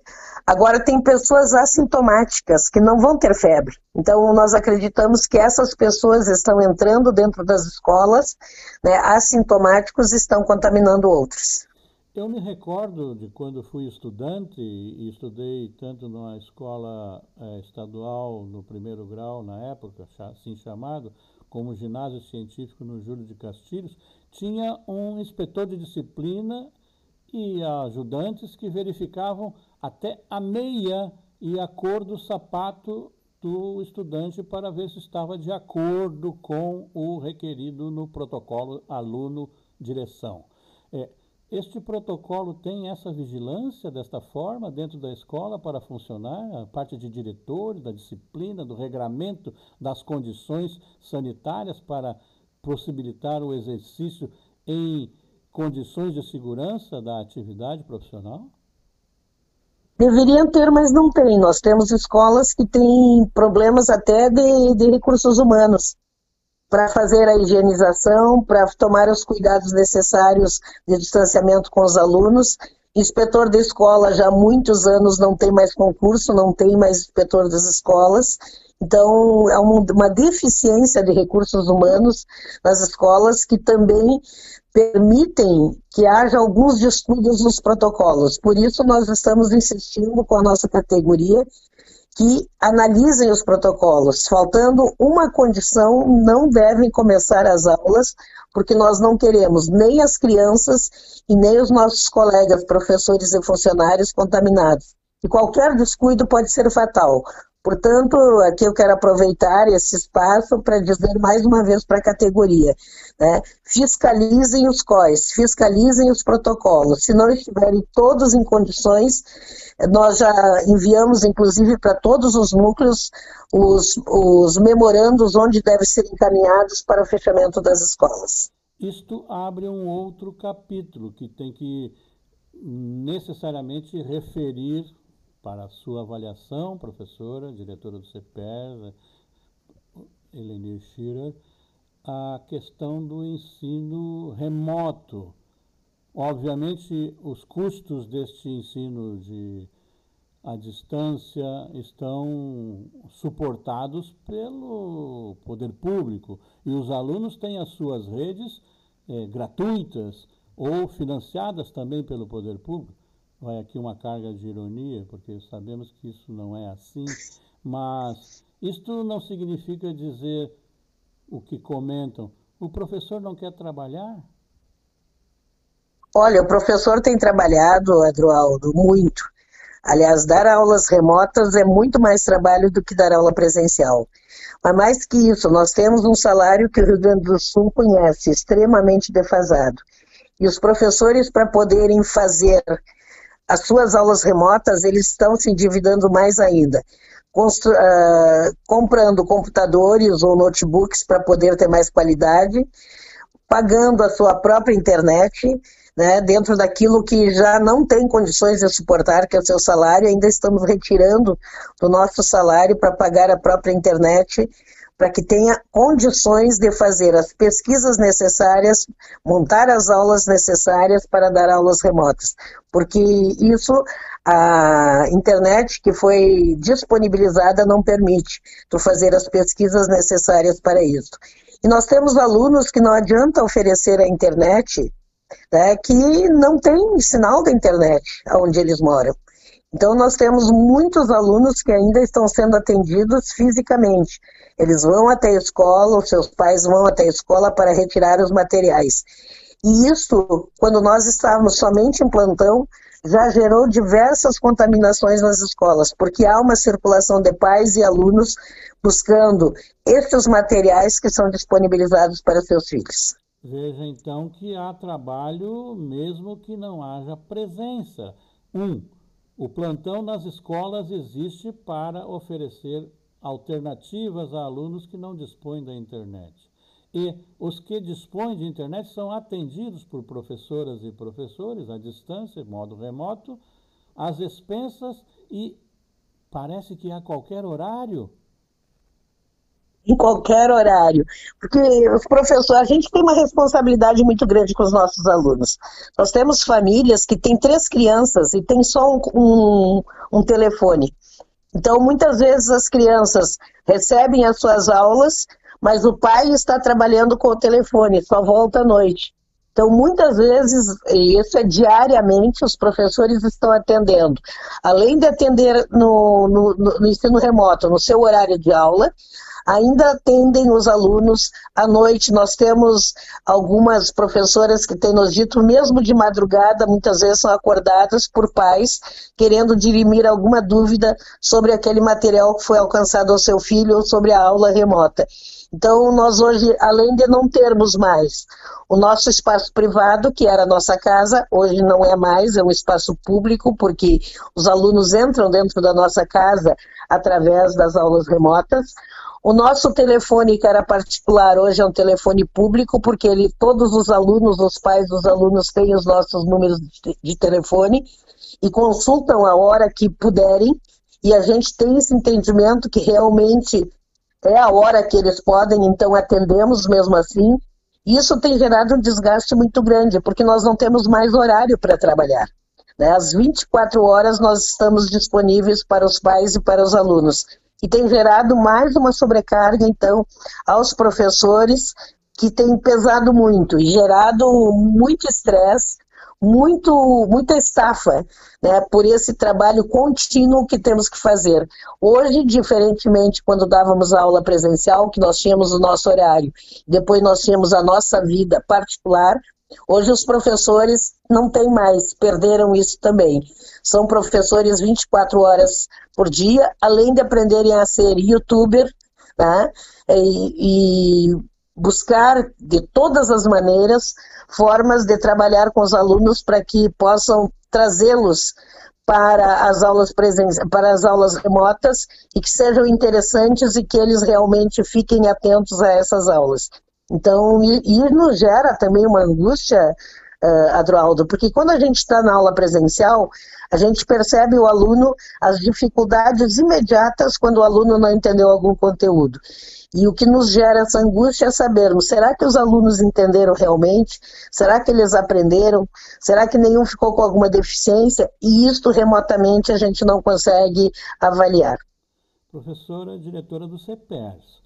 Agora, tem pessoas assintomáticas que não vão ter febre. Então, nós acreditamos que essas pessoas estão entrando dentro das escolas, né, assintomáticos estão contaminando outros. eu me recordo de quando fui estudante e estudei tanto numa escola é, estadual no primeiro grau, na época, assim chamado, como ginásio científico no Júlio de Castilhos, tinha um inspetor de disciplina e ajudantes que verificavam até a meia e a cor do sapato do estudante para ver se estava de acordo com o requerido no protocolo aluno-direção. É, este protocolo tem essa vigilância desta forma dentro da escola para funcionar? A parte de diretores, da disciplina, do regramento, das condições sanitárias para possibilitar o exercício em condições de segurança da atividade profissional? Deveriam ter, mas não tem. Nós temos escolas que têm problemas até de, de recursos humanos para fazer a higienização, para tomar os cuidados necessários de distanciamento com os alunos. Inspetor da escola já há muitos anos não tem mais concurso, não tem mais inspetor das escolas. Então, é uma deficiência de recursos humanos nas escolas que também permitem que haja alguns descuidos nos protocolos. Por isso, nós estamos insistindo com a nossa categoria que analisem os protocolos. Faltando uma condição, não devem começar as aulas, porque nós não queremos nem as crianças e nem os nossos colegas, professores e funcionários contaminados. E qualquer descuido pode ser fatal. Portanto, aqui eu quero aproveitar esse espaço para dizer mais uma vez para a categoria: né? fiscalizem os COIs, fiscalizem os protocolos. Se não estiverem todos em condições, nós já enviamos, inclusive, para todos os núcleos os, os memorandos onde devem ser encaminhados para o fechamento das escolas. Isto abre um outro capítulo que tem que necessariamente referir para a sua avaliação, professora, diretora do CPES, Elenir Schirer, a questão do ensino remoto. Obviamente, os custos deste ensino de à distância estão suportados pelo poder público e os alunos têm as suas redes eh, gratuitas ou financiadas também pelo poder público vai aqui uma carga de ironia, porque sabemos que isso não é assim, mas isto não significa dizer o que comentam. O professor não quer trabalhar? Olha, o professor tem trabalhado, Adroaldo, muito. Aliás, dar aulas remotas é muito mais trabalho do que dar aula presencial. Mas mais que isso, nós temos um salário que o Rio Grande do Sul conhece, extremamente defasado. E os professores, para poderem fazer as suas aulas remotas, eles estão se endividando mais ainda. Constru uh, comprando computadores ou notebooks para poder ter mais qualidade, pagando a sua própria internet, né, dentro daquilo que já não tem condições de suportar, que é o seu salário, ainda estamos retirando do nosso salário para pagar a própria internet para que tenha condições de fazer as pesquisas necessárias, montar as aulas necessárias para dar aulas remotas. Porque isso a internet que foi disponibilizada não permite tu fazer as pesquisas necessárias para isso. E nós temos alunos que não adianta oferecer a internet, né, que não tem sinal da internet onde eles moram. Então, nós temos muitos alunos que ainda estão sendo atendidos fisicamente. Eles vão até a escola, os seus pais vão até a escola para retirar os materiais. E isso, quando nós estávamos somente em plantão, já gerou diversas contaminações nas escolas, porque há uma circulação de pais e alunos buscando esses materiais que são disponibilizados para seus filhos. Veja então que há trabalho mesmo que não haja presença. Um, o plantão nas escolas existe para oferecer alternativas a alunos que não dispõem da internet. E os que dispõem de internet são atendidos por professoras e professores à distância, de modo remoto, às expensas e parece que a qualquer horário em qualquer horário. Porque os professores, a gente tem uma responsabilidade muito grande com os nossos alunos. Nós temos famílias que têm três crianças e tem só um, um, um telefone. Então, muitas vezes as crianças recebem as suas aulas, mas o pai está trabalhando com o telefone, só volta à noite. Então, muitas vezes, e isso é diariamente, os professores estão atendendo. Além de atender no, no, no ensino remoto, no seu horário de aula, ainda atendem os alunos à noite. Nós temos algumas professoras que têm nos dito, mesmo de madrugada, muitas vezes são acordadas por pais querendo dirimir alguma dúvida sobre aquele material que foi alcançado ao seu filho ou sobre a aula remota. Então, nós hoje, além de não termos mais o nosso espaço privado, que era a nossa casa, hoje não é mais, é um espaço público, porque os alunos entram dentro da nossa casa através das aulas remotas. O nosso telefone, que era particular, hoje é um telefone público, porque ele, todos os alunos, os pais dos alunos têm os nossos números de, telefone e consultam a hora que puderem, e a gente tem esse entendimento que realmente é a hora que eles podem, então atendemos mesmo assim. Isso tem gerado um desgaste muito grande, porque nós não temos mais horário para trabalhar. Né? Às 24 horas nós estamos disponíveis para os pais e para os alunos. E tem gerado mais uma sobrecarga, então, aos professores, que tem pesado muito e gerado muito estresse muito, muita estafa né, por esse trabalho contínuo que temos que fazer. Hoje, diferentemente quando dávamos aula presencial, que nós tínhamos o nosso horário, depois nós tínhamos a nossa vida particular, Hoje os professores não têm mais, perderam isso também. São professores 24 horas por dia, além de aprenderem a ser youtuber, né? E, e buscar de todas as maneiras formas de trabalhar com os alunos para que possam trazê-los para as aulas para as aulas remotas e que sejam interessantes e que eles realmente fiquem atentos a essas aulas. Então, isso nos gera também uma angústia, uh, Adroaldo, porque quando a gente está na aula presencial, a gente percebe o aluno, as dificuldades imediatas quando o aluno não entendeu algum conteúdo. E o que nos gera essa angústia é sabermos: será que os alunos entenderam realmente? Será que eles aprenderam? Será que nenhum ficou com alguma deficiência? E isto remotamente a gente não consegue avaliar. Professora, diretora do CEPERS.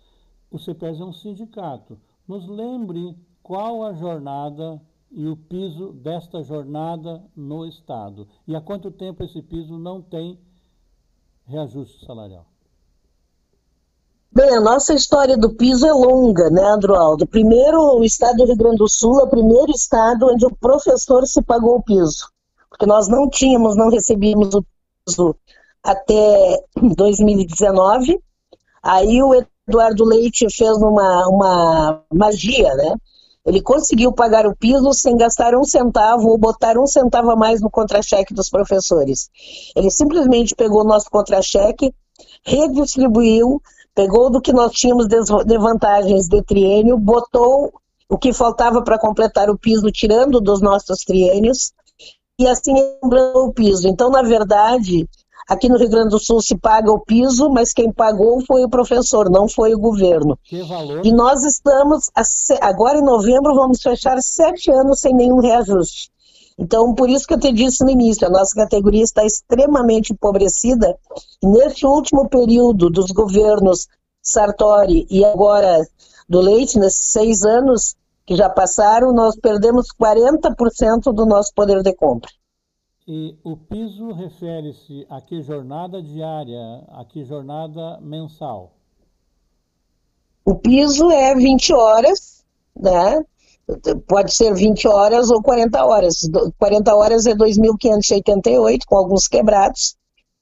O CEPERS é um sindicato. Nos lembre qual a jornada e o piso desta jornada no Estado. E há quanto tempo esse piso não tem reajuste salarial? Bem, a nossa história do piso é longa, né, Androaldo? Primeiro, o estado do Rio Grande do Sul é o primeiro estado onde o professor se pagou o piso. Porque nós não tínhamos, não recebíamos o piso até 2019. Aí o Eduardo Leite fez uma, uma magia, né? Ele conseguiu pagar o piso sem gastar um centavo ou botar um centavo a mais no contra-cheque dos professores. Ele simplesmente pegou o nosso contra-cheque, redistribuiu, pegou do que nós tínhamos de vantagens de triênio, botou o que faltava para completar o piso, tirando dos nossos triênios, e assim lembrou o piso. Então, na verdade, aqui no Rio Grande do Sul se paga o piso, mas quem pagou foi o professor, não foi o governo. Que valor? E nós estamos, agora em novembro, vamos fechar sete anos sem nenhum reajuste. Então, por isso que eu te disse no início, a nossa categoria está extremamente empobrecida. E neste último período dos governos Sartori e agora do Leite, nesses seis anos que já passaram, nós perdemos 40% do nosso poder de compra. E o piso refere-se a que jornada diária, a que jornada mensal? O piso é 20 horas, né? pode ser 20 horas ou 40 horas. 40 horas é 2.588, com alguns quebrados,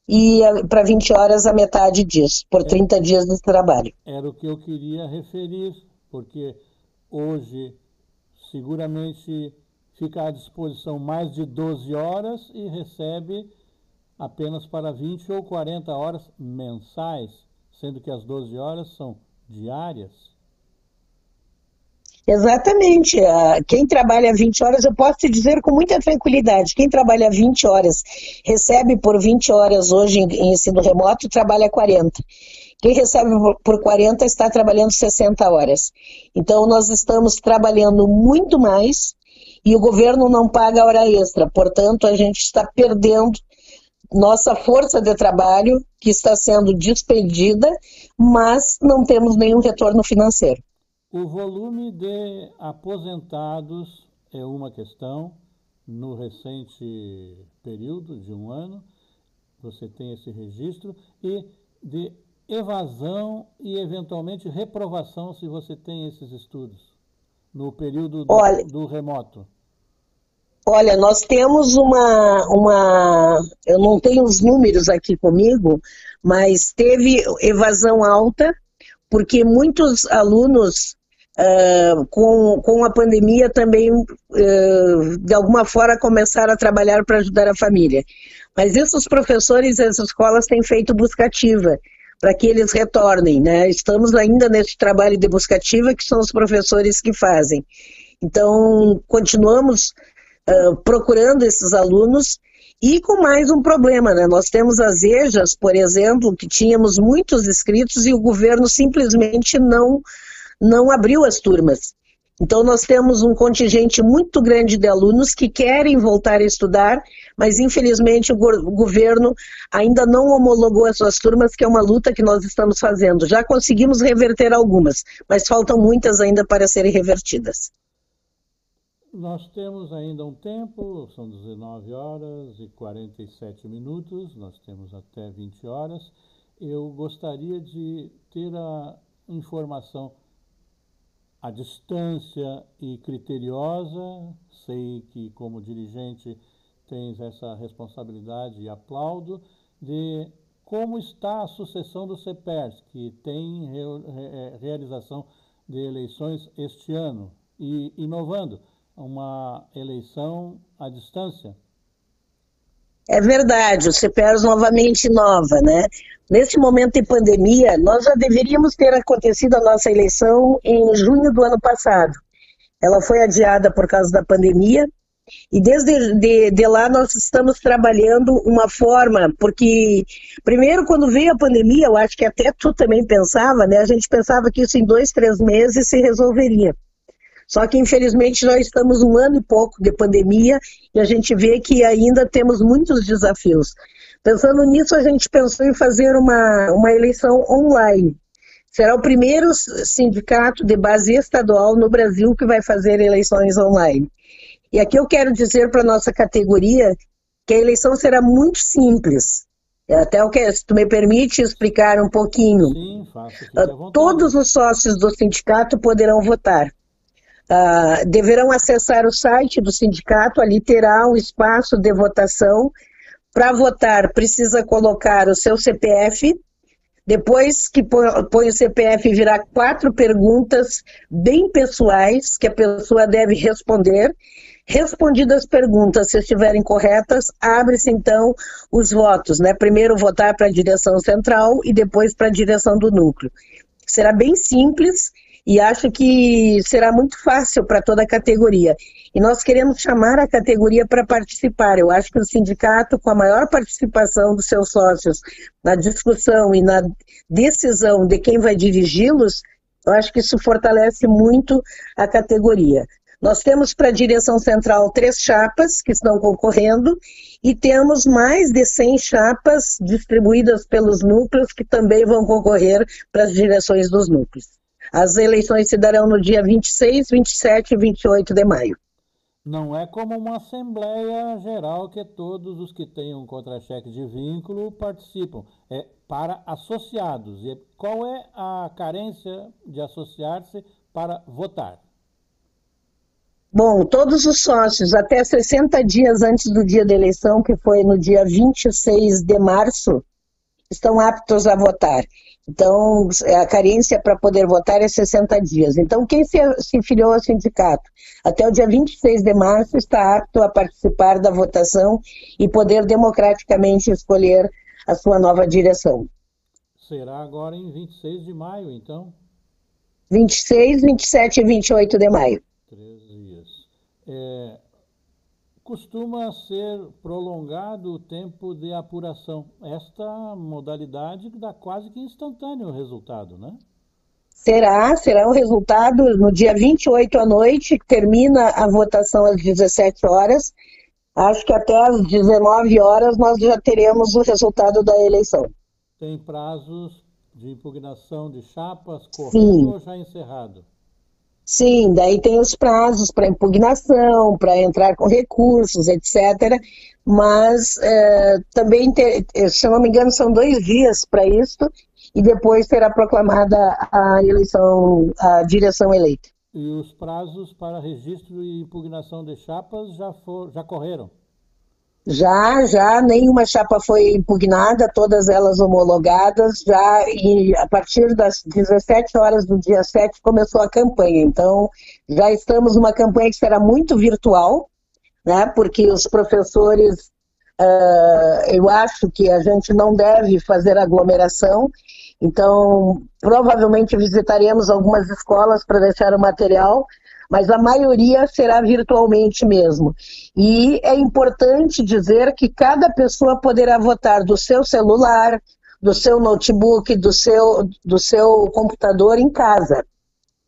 e para 20 horas a metade disso, por 30 é, dias de trabalho. Era o que eu queria referir, porque hoje seguramente fica à disposição mais de 12 horas e recebe apenas para 20 ou 40 horas mensais, sendo que as 12 horas são diárias. Exatamente. Quem trabalha 20 horas, eu posso te dizer com muita tranquilidade, quem trabalha 20 horas, recebe por 20 horas hoje em ensino remoto, trabalha 40. Quem recebe por 40 está trabalhando 60 horas. Então, nós estamos trabalhando muito mais e o governo não paga hora extra. Portanto, a gente está perdendo nossa força de trabalho, que está sendo despedida, mas não temos nenhum retorno financeiro. O volume de aposentados é uma questão. No recente período de um ano, você tem esse registro, e de evasão e, eventualmente, reprovação, se você tem esses estudos, no período do, Olha, do remoto. Olha, nós temos uma, uma. Eu não tenho os números aqui comigo, mas teve evasão alta, porque muitos alunos, uh, com, com a pandemia, também, uh, de alguma forma, começaram a trabalhar para ajudar a família. Mas esses professores e as escolas têm feito buscativa para que eles retornem, né? Estamos ainda nesse trabalho de buscativa que são os professores que fazem. Então, continuamos procurando esses alunos e com mais um problema, né? Nós temos as EJAs, por exemplo, que tínhamos muitos inscritos e o governo simplesmente não, não abriu as turmas. Então, nós temos um contingente muito grande de alunos que querem voltar a estudar, mas infelizmente o, o governo ainda não homologou as suas turmas, que é uma luta que nós estamos fazendo. Já conseguimos reverter algumas, mas faltam muitas ainda para serem revertidas. Nós temos ainda um tempo, são 19 horas e 47 minutos, nós temos até 20 horas. Eu gostaria de ter a informação à distância e criteriosa. Sei que, como dirigente, tens essa responsabilidade e aplaudo de como está a sucessão do CEPERS, que tem re, re, realização de eleições este ano, e inovando uma eleição à distância? É verdade, o CPERS novamente nova, né? Nesse momento de pandemia, nós já deveríamos ter acontecido a nossa eleição em junho do ano passado. Ela foi adiada por causa da pandemia e desde de, de lá nós estamos trabalhando uma forma, porque primeiro quando veio a pandemia, eu acho que até tu também pensava, né? A gente pensava que isso em dois, três meses se resolveria. Só que, infelizmente, já estamos um ano e pouco de pandemia e a gente vê que ainda temos muitos desafios. Pensando nisso, a gente pensou em fazer uma, uma eleição online. Será o primeiro sindicato de base estadual no Brasil que vai fazer eleições online. E aqui eu quero dizer para a nossa categoria que a eleição será muito simples. Até o que, se tu me permite explicar um pouquinho. Sim, faço, Todos os sócios do sindicato poderão votar. Uh, deverão acessar o site do sindicato, ali terá um espaço de votação. Para votar, precisa colocar o seu CPF. Depois que põe o CPF, virá quatro perguntas bem pessoais que a pessoa deve responder. Respondidas as perguntas, se estiverem corretas, abre-se então os votos, né? Primeiro votar para a direção central e depois para a direção do núcleo. Será bem simples e acho que será muito fácil para toda a categoria. E nós queremos chamar a categoria para participar. Eu acho que o sindicato, com a maior participação dos seus sócios na discussão e na decisão de quem vai dirigi-los, eu acho que isso fortalece muito a categoria. Nós temos para a direção central três chapas que estão concorrendo e temos mais de 100 chapas distribuídas pelos núcleos que também vão concorrer para as direções dos núcleos. As eleições se darão no dia 26, 27 e 28 de maio. Não é como uma Assembleia Geral que todos os que têm um contra-cheque de vínculo participam. É para associados. E qual é a carência de associar-se para votar? Bom, todos os sócios, até 60 dias antes do dia da eleição, que foi no dia 26 de março, estão aptos a votar. Então, a carência para poder votar é 60 dias. Então, quem se, se filiou ao sindicato até o dia 26 de março está apto a participar da votação e poder democraticamente escolher a sua nova direção. Será agora em 26 de maio, então? 26, 27 e 28 de maio. Três dias. É, costuma ser prolongado o tempo de apuração. Esta modalidade dá quase que instantâneo o resultado, né? Será, será o resultado no dia 28 à noite, termina a votação às 17 horas. Acho que até às 19 horas nós já teremos o resultado da eleição. Tem prazos de impugnação de chapas correndo ou já encerrado? Sim, daí tem os prazos para impugnação, para entrar com recursos, etc. Mas é, também, ter, se eu não me engano, são dois dias para isso e depois será proclamada a eleição, a direção eleita. E os prazos para registro e impugnação de chapas já, for, já correram? Já, já, nenhuma chapa foi impugnada, todas elas homologadas, já e a partir das 17 horas do dia 7 começou a campanha. Então, já estamos numa campanha que será muito virtual, né? Porque os professores, uh, eu acho que a gente não deve fazer aglomeração então, provavelmente visitaremos algumas escolas para deixar o material, mas a maioria será virtualmente mesmo. E é importante dizer que cada pessoa poderá votar do seu celular, do seu notebook, do seu, do seu computador em casa.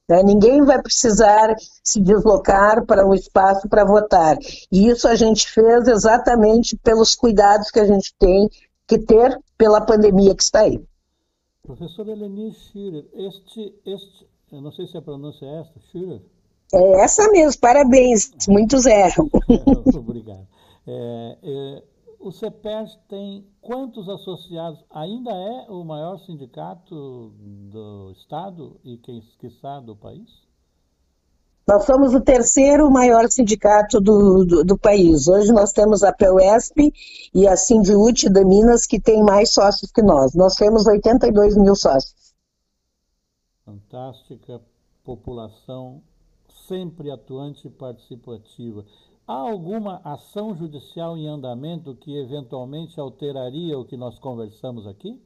Né? Ninguém vai precisar se deslocar para um espaço para votar. E isso a gente fez exatamente pelos cuidados que a gente tem que ter pela pandemia que está aí. Professor Eleni Schurer, este, este, eu não sei se a pronúncia é esta, Schurer? É essa mesmo, parabéns, muitos erram. Obrigado. É, é, o CEPERS tem quantos associados? Ainda é o maior sindicato do Estado e, quem quiçá, do país? Nós somos o terceiro maior sindicato do, do, do, país. Hoje nós temos a PEUESP e a Sindiut de Minas, que tem mais sócios que nós. Nós temos 82 mil sócios. Fantástica população, sempre atuante e participativa. Há alguma ação judicial em andamento que eventualmente alteraria o que nós conversamos aqui?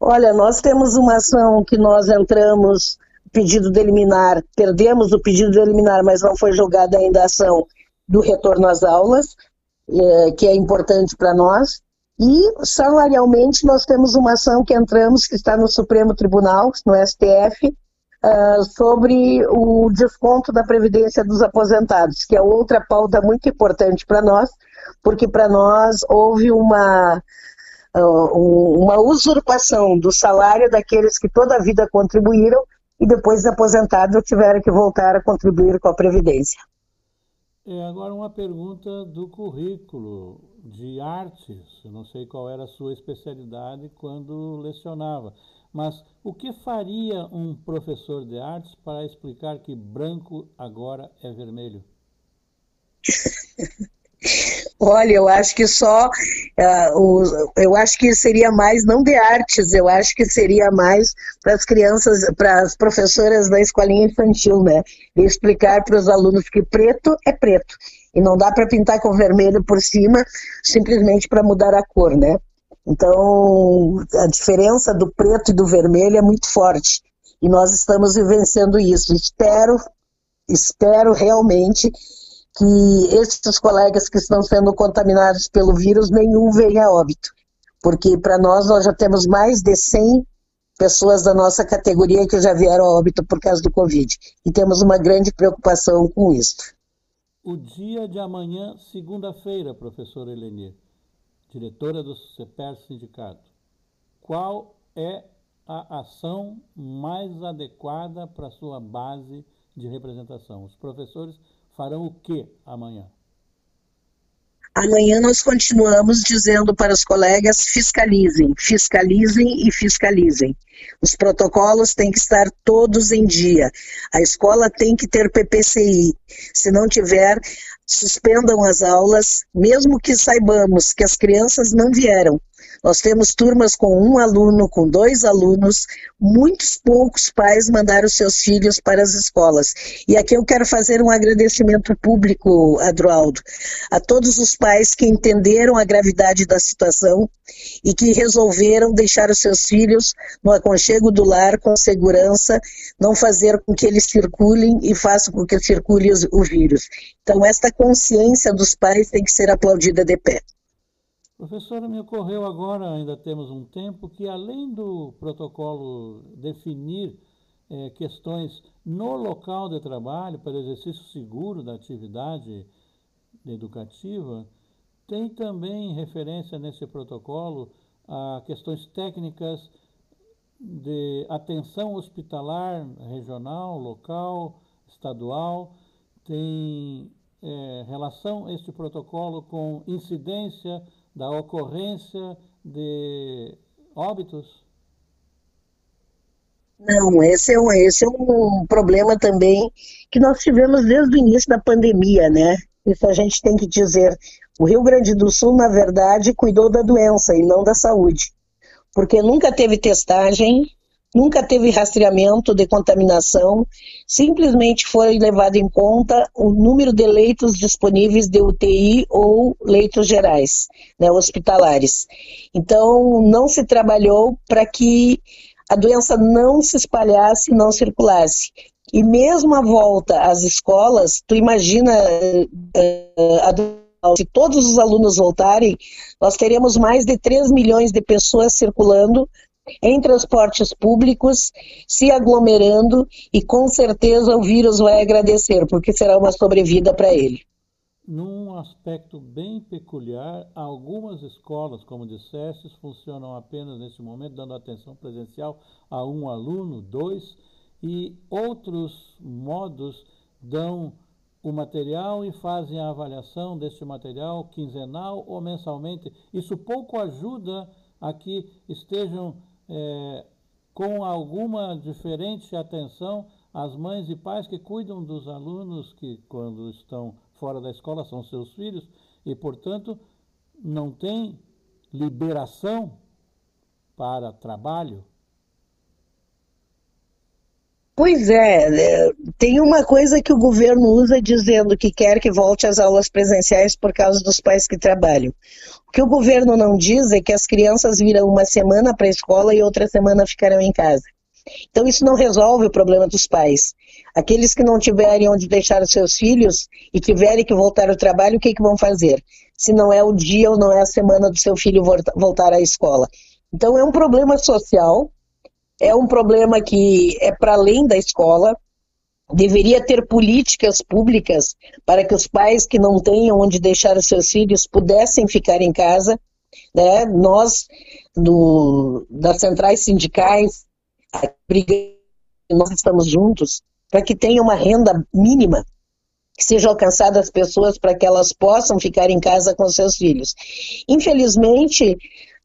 Olha, nós temos uma ação que nós entramos pedido de eliminar, perdemos o pedido de eliminar, mas não foi julgada ainda a ação do retorno às aulas, é, que é importante para nós. E salarialmente nós temos uma ação que entramos, que está no Supremo Tribunal, no STF, uh, sobre o desconto da Previdência dos aposentados, que é outra pauta muito importante para nós, porque para nós houve uma, uh, uma usurpação do salário daqueles que toda a vida contribuíram e depois de aposentado tiveram que voltar a contribuir com a Previdência. É, agora uma pergunta do currículo de artes. Eu não sei qual era a sua especialidade quando lecionava, mas o que faria um professor de artes para explicar que branco agora é vermelho? Olha, eu acho que só, uh, eu acho que seria mais, não de artes, eu acho que seria mais para as crianças, para as professoras da escolinha infantil, né? Explicar para os alunos que preto é preto. E não dá para pintar com vermelho por cima, simplesmente para mudar a cor, né? Então, a diferença do preto e do vermelho é muito forte. E nós estamos vivenciando isso. Espero, espero realmente que esses colegas que estão sendo contaminados pelo vírus, nenhum venha a óbito. Porque para nós, nós já temos mais de 100 pessoas da nossa categoria que já vieram a óbito por causa do Covid. E temos uma grande preocupação com isso. O dia de amanhã, segunda-feira, professora Eleni, diretora do CEPER Sindicato, qual é a ação mais adequada para sua base de representação? Os professores farão o que amanhã? Amanhã nós continuamos dizendo para os colegas: fiscalizem, fiscalizem e fiscalizem. Os protocolos têm que estar todos em dia. A escola tem que ter PPCI. Se não tiver, suspendam as aulas, mesmo que saibamos que as crianças não vieram. Nós temos turmas com um aluno, com dois alunos, muitos poucos pais mandaram seus filhos para as escolas. E aqui eu quero fazer um agradecimento público, Adroaldo, a todos os pais que entenderam a gravidade da situação e que resolveram deixar os seus filhos no aconchego do lar com segurança, não fazer com que eles circulem e façam com que circule o vírus. Então, esta consciência dos pais tem que ser aplaudida de pé. Professora, me ocorreu agora, ainda temos um tempo, que além do protocolo definir é, questões no local de trabalho para exercício seguro da atividade educativa, tem também referência nesse protocolo a questões técnicas de atenção hospitalar regional, local, estadual? Tem é, relação este protocolo com incidência da ocorrência de óbitos? Não, esse é, um, esse é um problema também que nós tivemos desde o início da pandemia, né? Isso a gente tem que dizer. O Rio Grande do Sul, na verdade, cuidou da doença e não da saúde, porque nunca teve testagem, nunca teve rastreamento de contaminação, simplesmente foi levado em conta o número de leitos disponíveis de UTI ou leitos gerais, né, hospitalares. Então, não se trabalhou para que a doença não se espalhasse, não circulasse. E mesmo a volta às escolas, tu imagina uh, se todos os alunos voltarem, nós teremos mais de 3 milhões de pessoas circulando em transportes públicos, se aglomerando e com certeza o vírus vai agradecer, porque será uma sobrevida para ele. Num aspecto bem peculiar, algumas escolas, como disseste, funcionam apenas nesse momento, dando atenção presencial a um aluno, dois, e outros modos dão o material e fazem a avaliação desse material quinzenal ou mensalmente. Isso pouco ajuda a que estejam é, com alguma diferente atenção as mães e pais que cuidam dos alunos que, quando estão fora da escola são seus filhos e, portanto, não tem liberação para trabalho? Pois é, é, tem uma coisa que o governo usa dizendo que quer que volte às aulas presenciais por causa dos pais que trabalham. O que o governo não diz é que as crianças virão uma semana para a escola e outra semana ficarão em casa. Então, isso não resolve o problema dos pais. Aqueles que não tiverem onde deixar os seus filhos e tiverem que voltar ao trabalho, o que, que vão fazer? Se não é o dia ou não é a semana do seu filho voltar à escola. Então, é um problema social, é um problema que é para além da escola. Deveria ter políticas públicas para que os pais que não tenham onde deixar os seus filhos pudessem ficar em casa. Né? Nós, do, das centrais sindicais, nós estamos juntos para que tenha uma renda mínima que seja alcançada às pessoas para que elas possam ficar em casa com seus filhos. Infelizmente,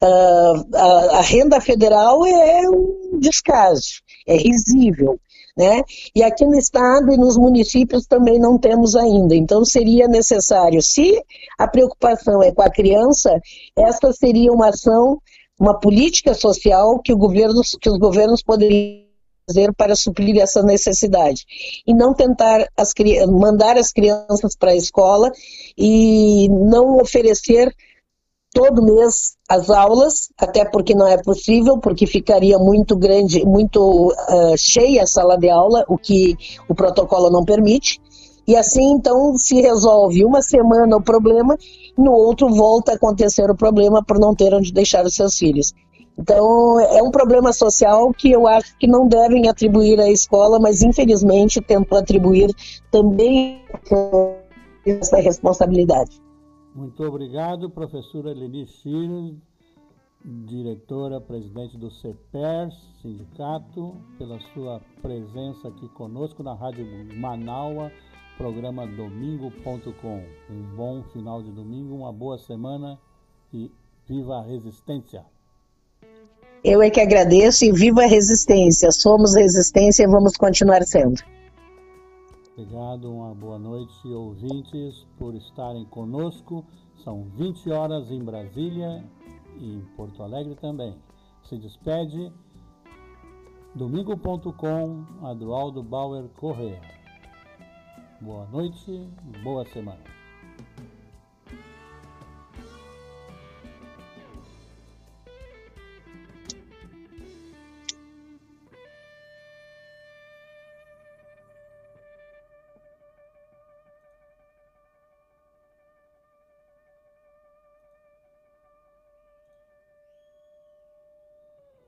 uh, a, a, renda federal é um descaso, é risível. Né? E aqui no estado e nos municípios também não temos ainda. Então seria necessário, se a preocupação é com a criança, essa seria uma ação uma política social que, governo, que os governos poderiam fazer para suprir essa necessidade e não tentar as, mandar as crianças para a escola e não oferecer todo mês as aulas, até porque não é possível, porque ficaria muito grande, muito uh, cheia a sala de aula, o que o protocolo não permite. E assim, então, se resolve uma semana o problema, no outro volta a acontecer o problema por não ter onde deixar os seus filhos. Então, é um problema social que eu acho que não devem atribuir à escola, mas infelizmente tentam atribuir também essa responsabilidade. Muito obrigado, professora Leni Schiller, diretora, presidente do CEPER, sindicato, pela sua presença aqui conosco na Rádio Manaua programa domingo.com. Um bom final de domingo, uma boa semana e viva a resistência! Eu é que agradeço e viva a resistência. Somos resistência e vamos continuar sendo. Obrigado, uma boa noite, ouvintes, por estarem conosco. São 20 horas em Brasília e em Porto Alegre também. Se despede domingo.com, Adroaldo Bauer Correia. Boa noite, boa semana.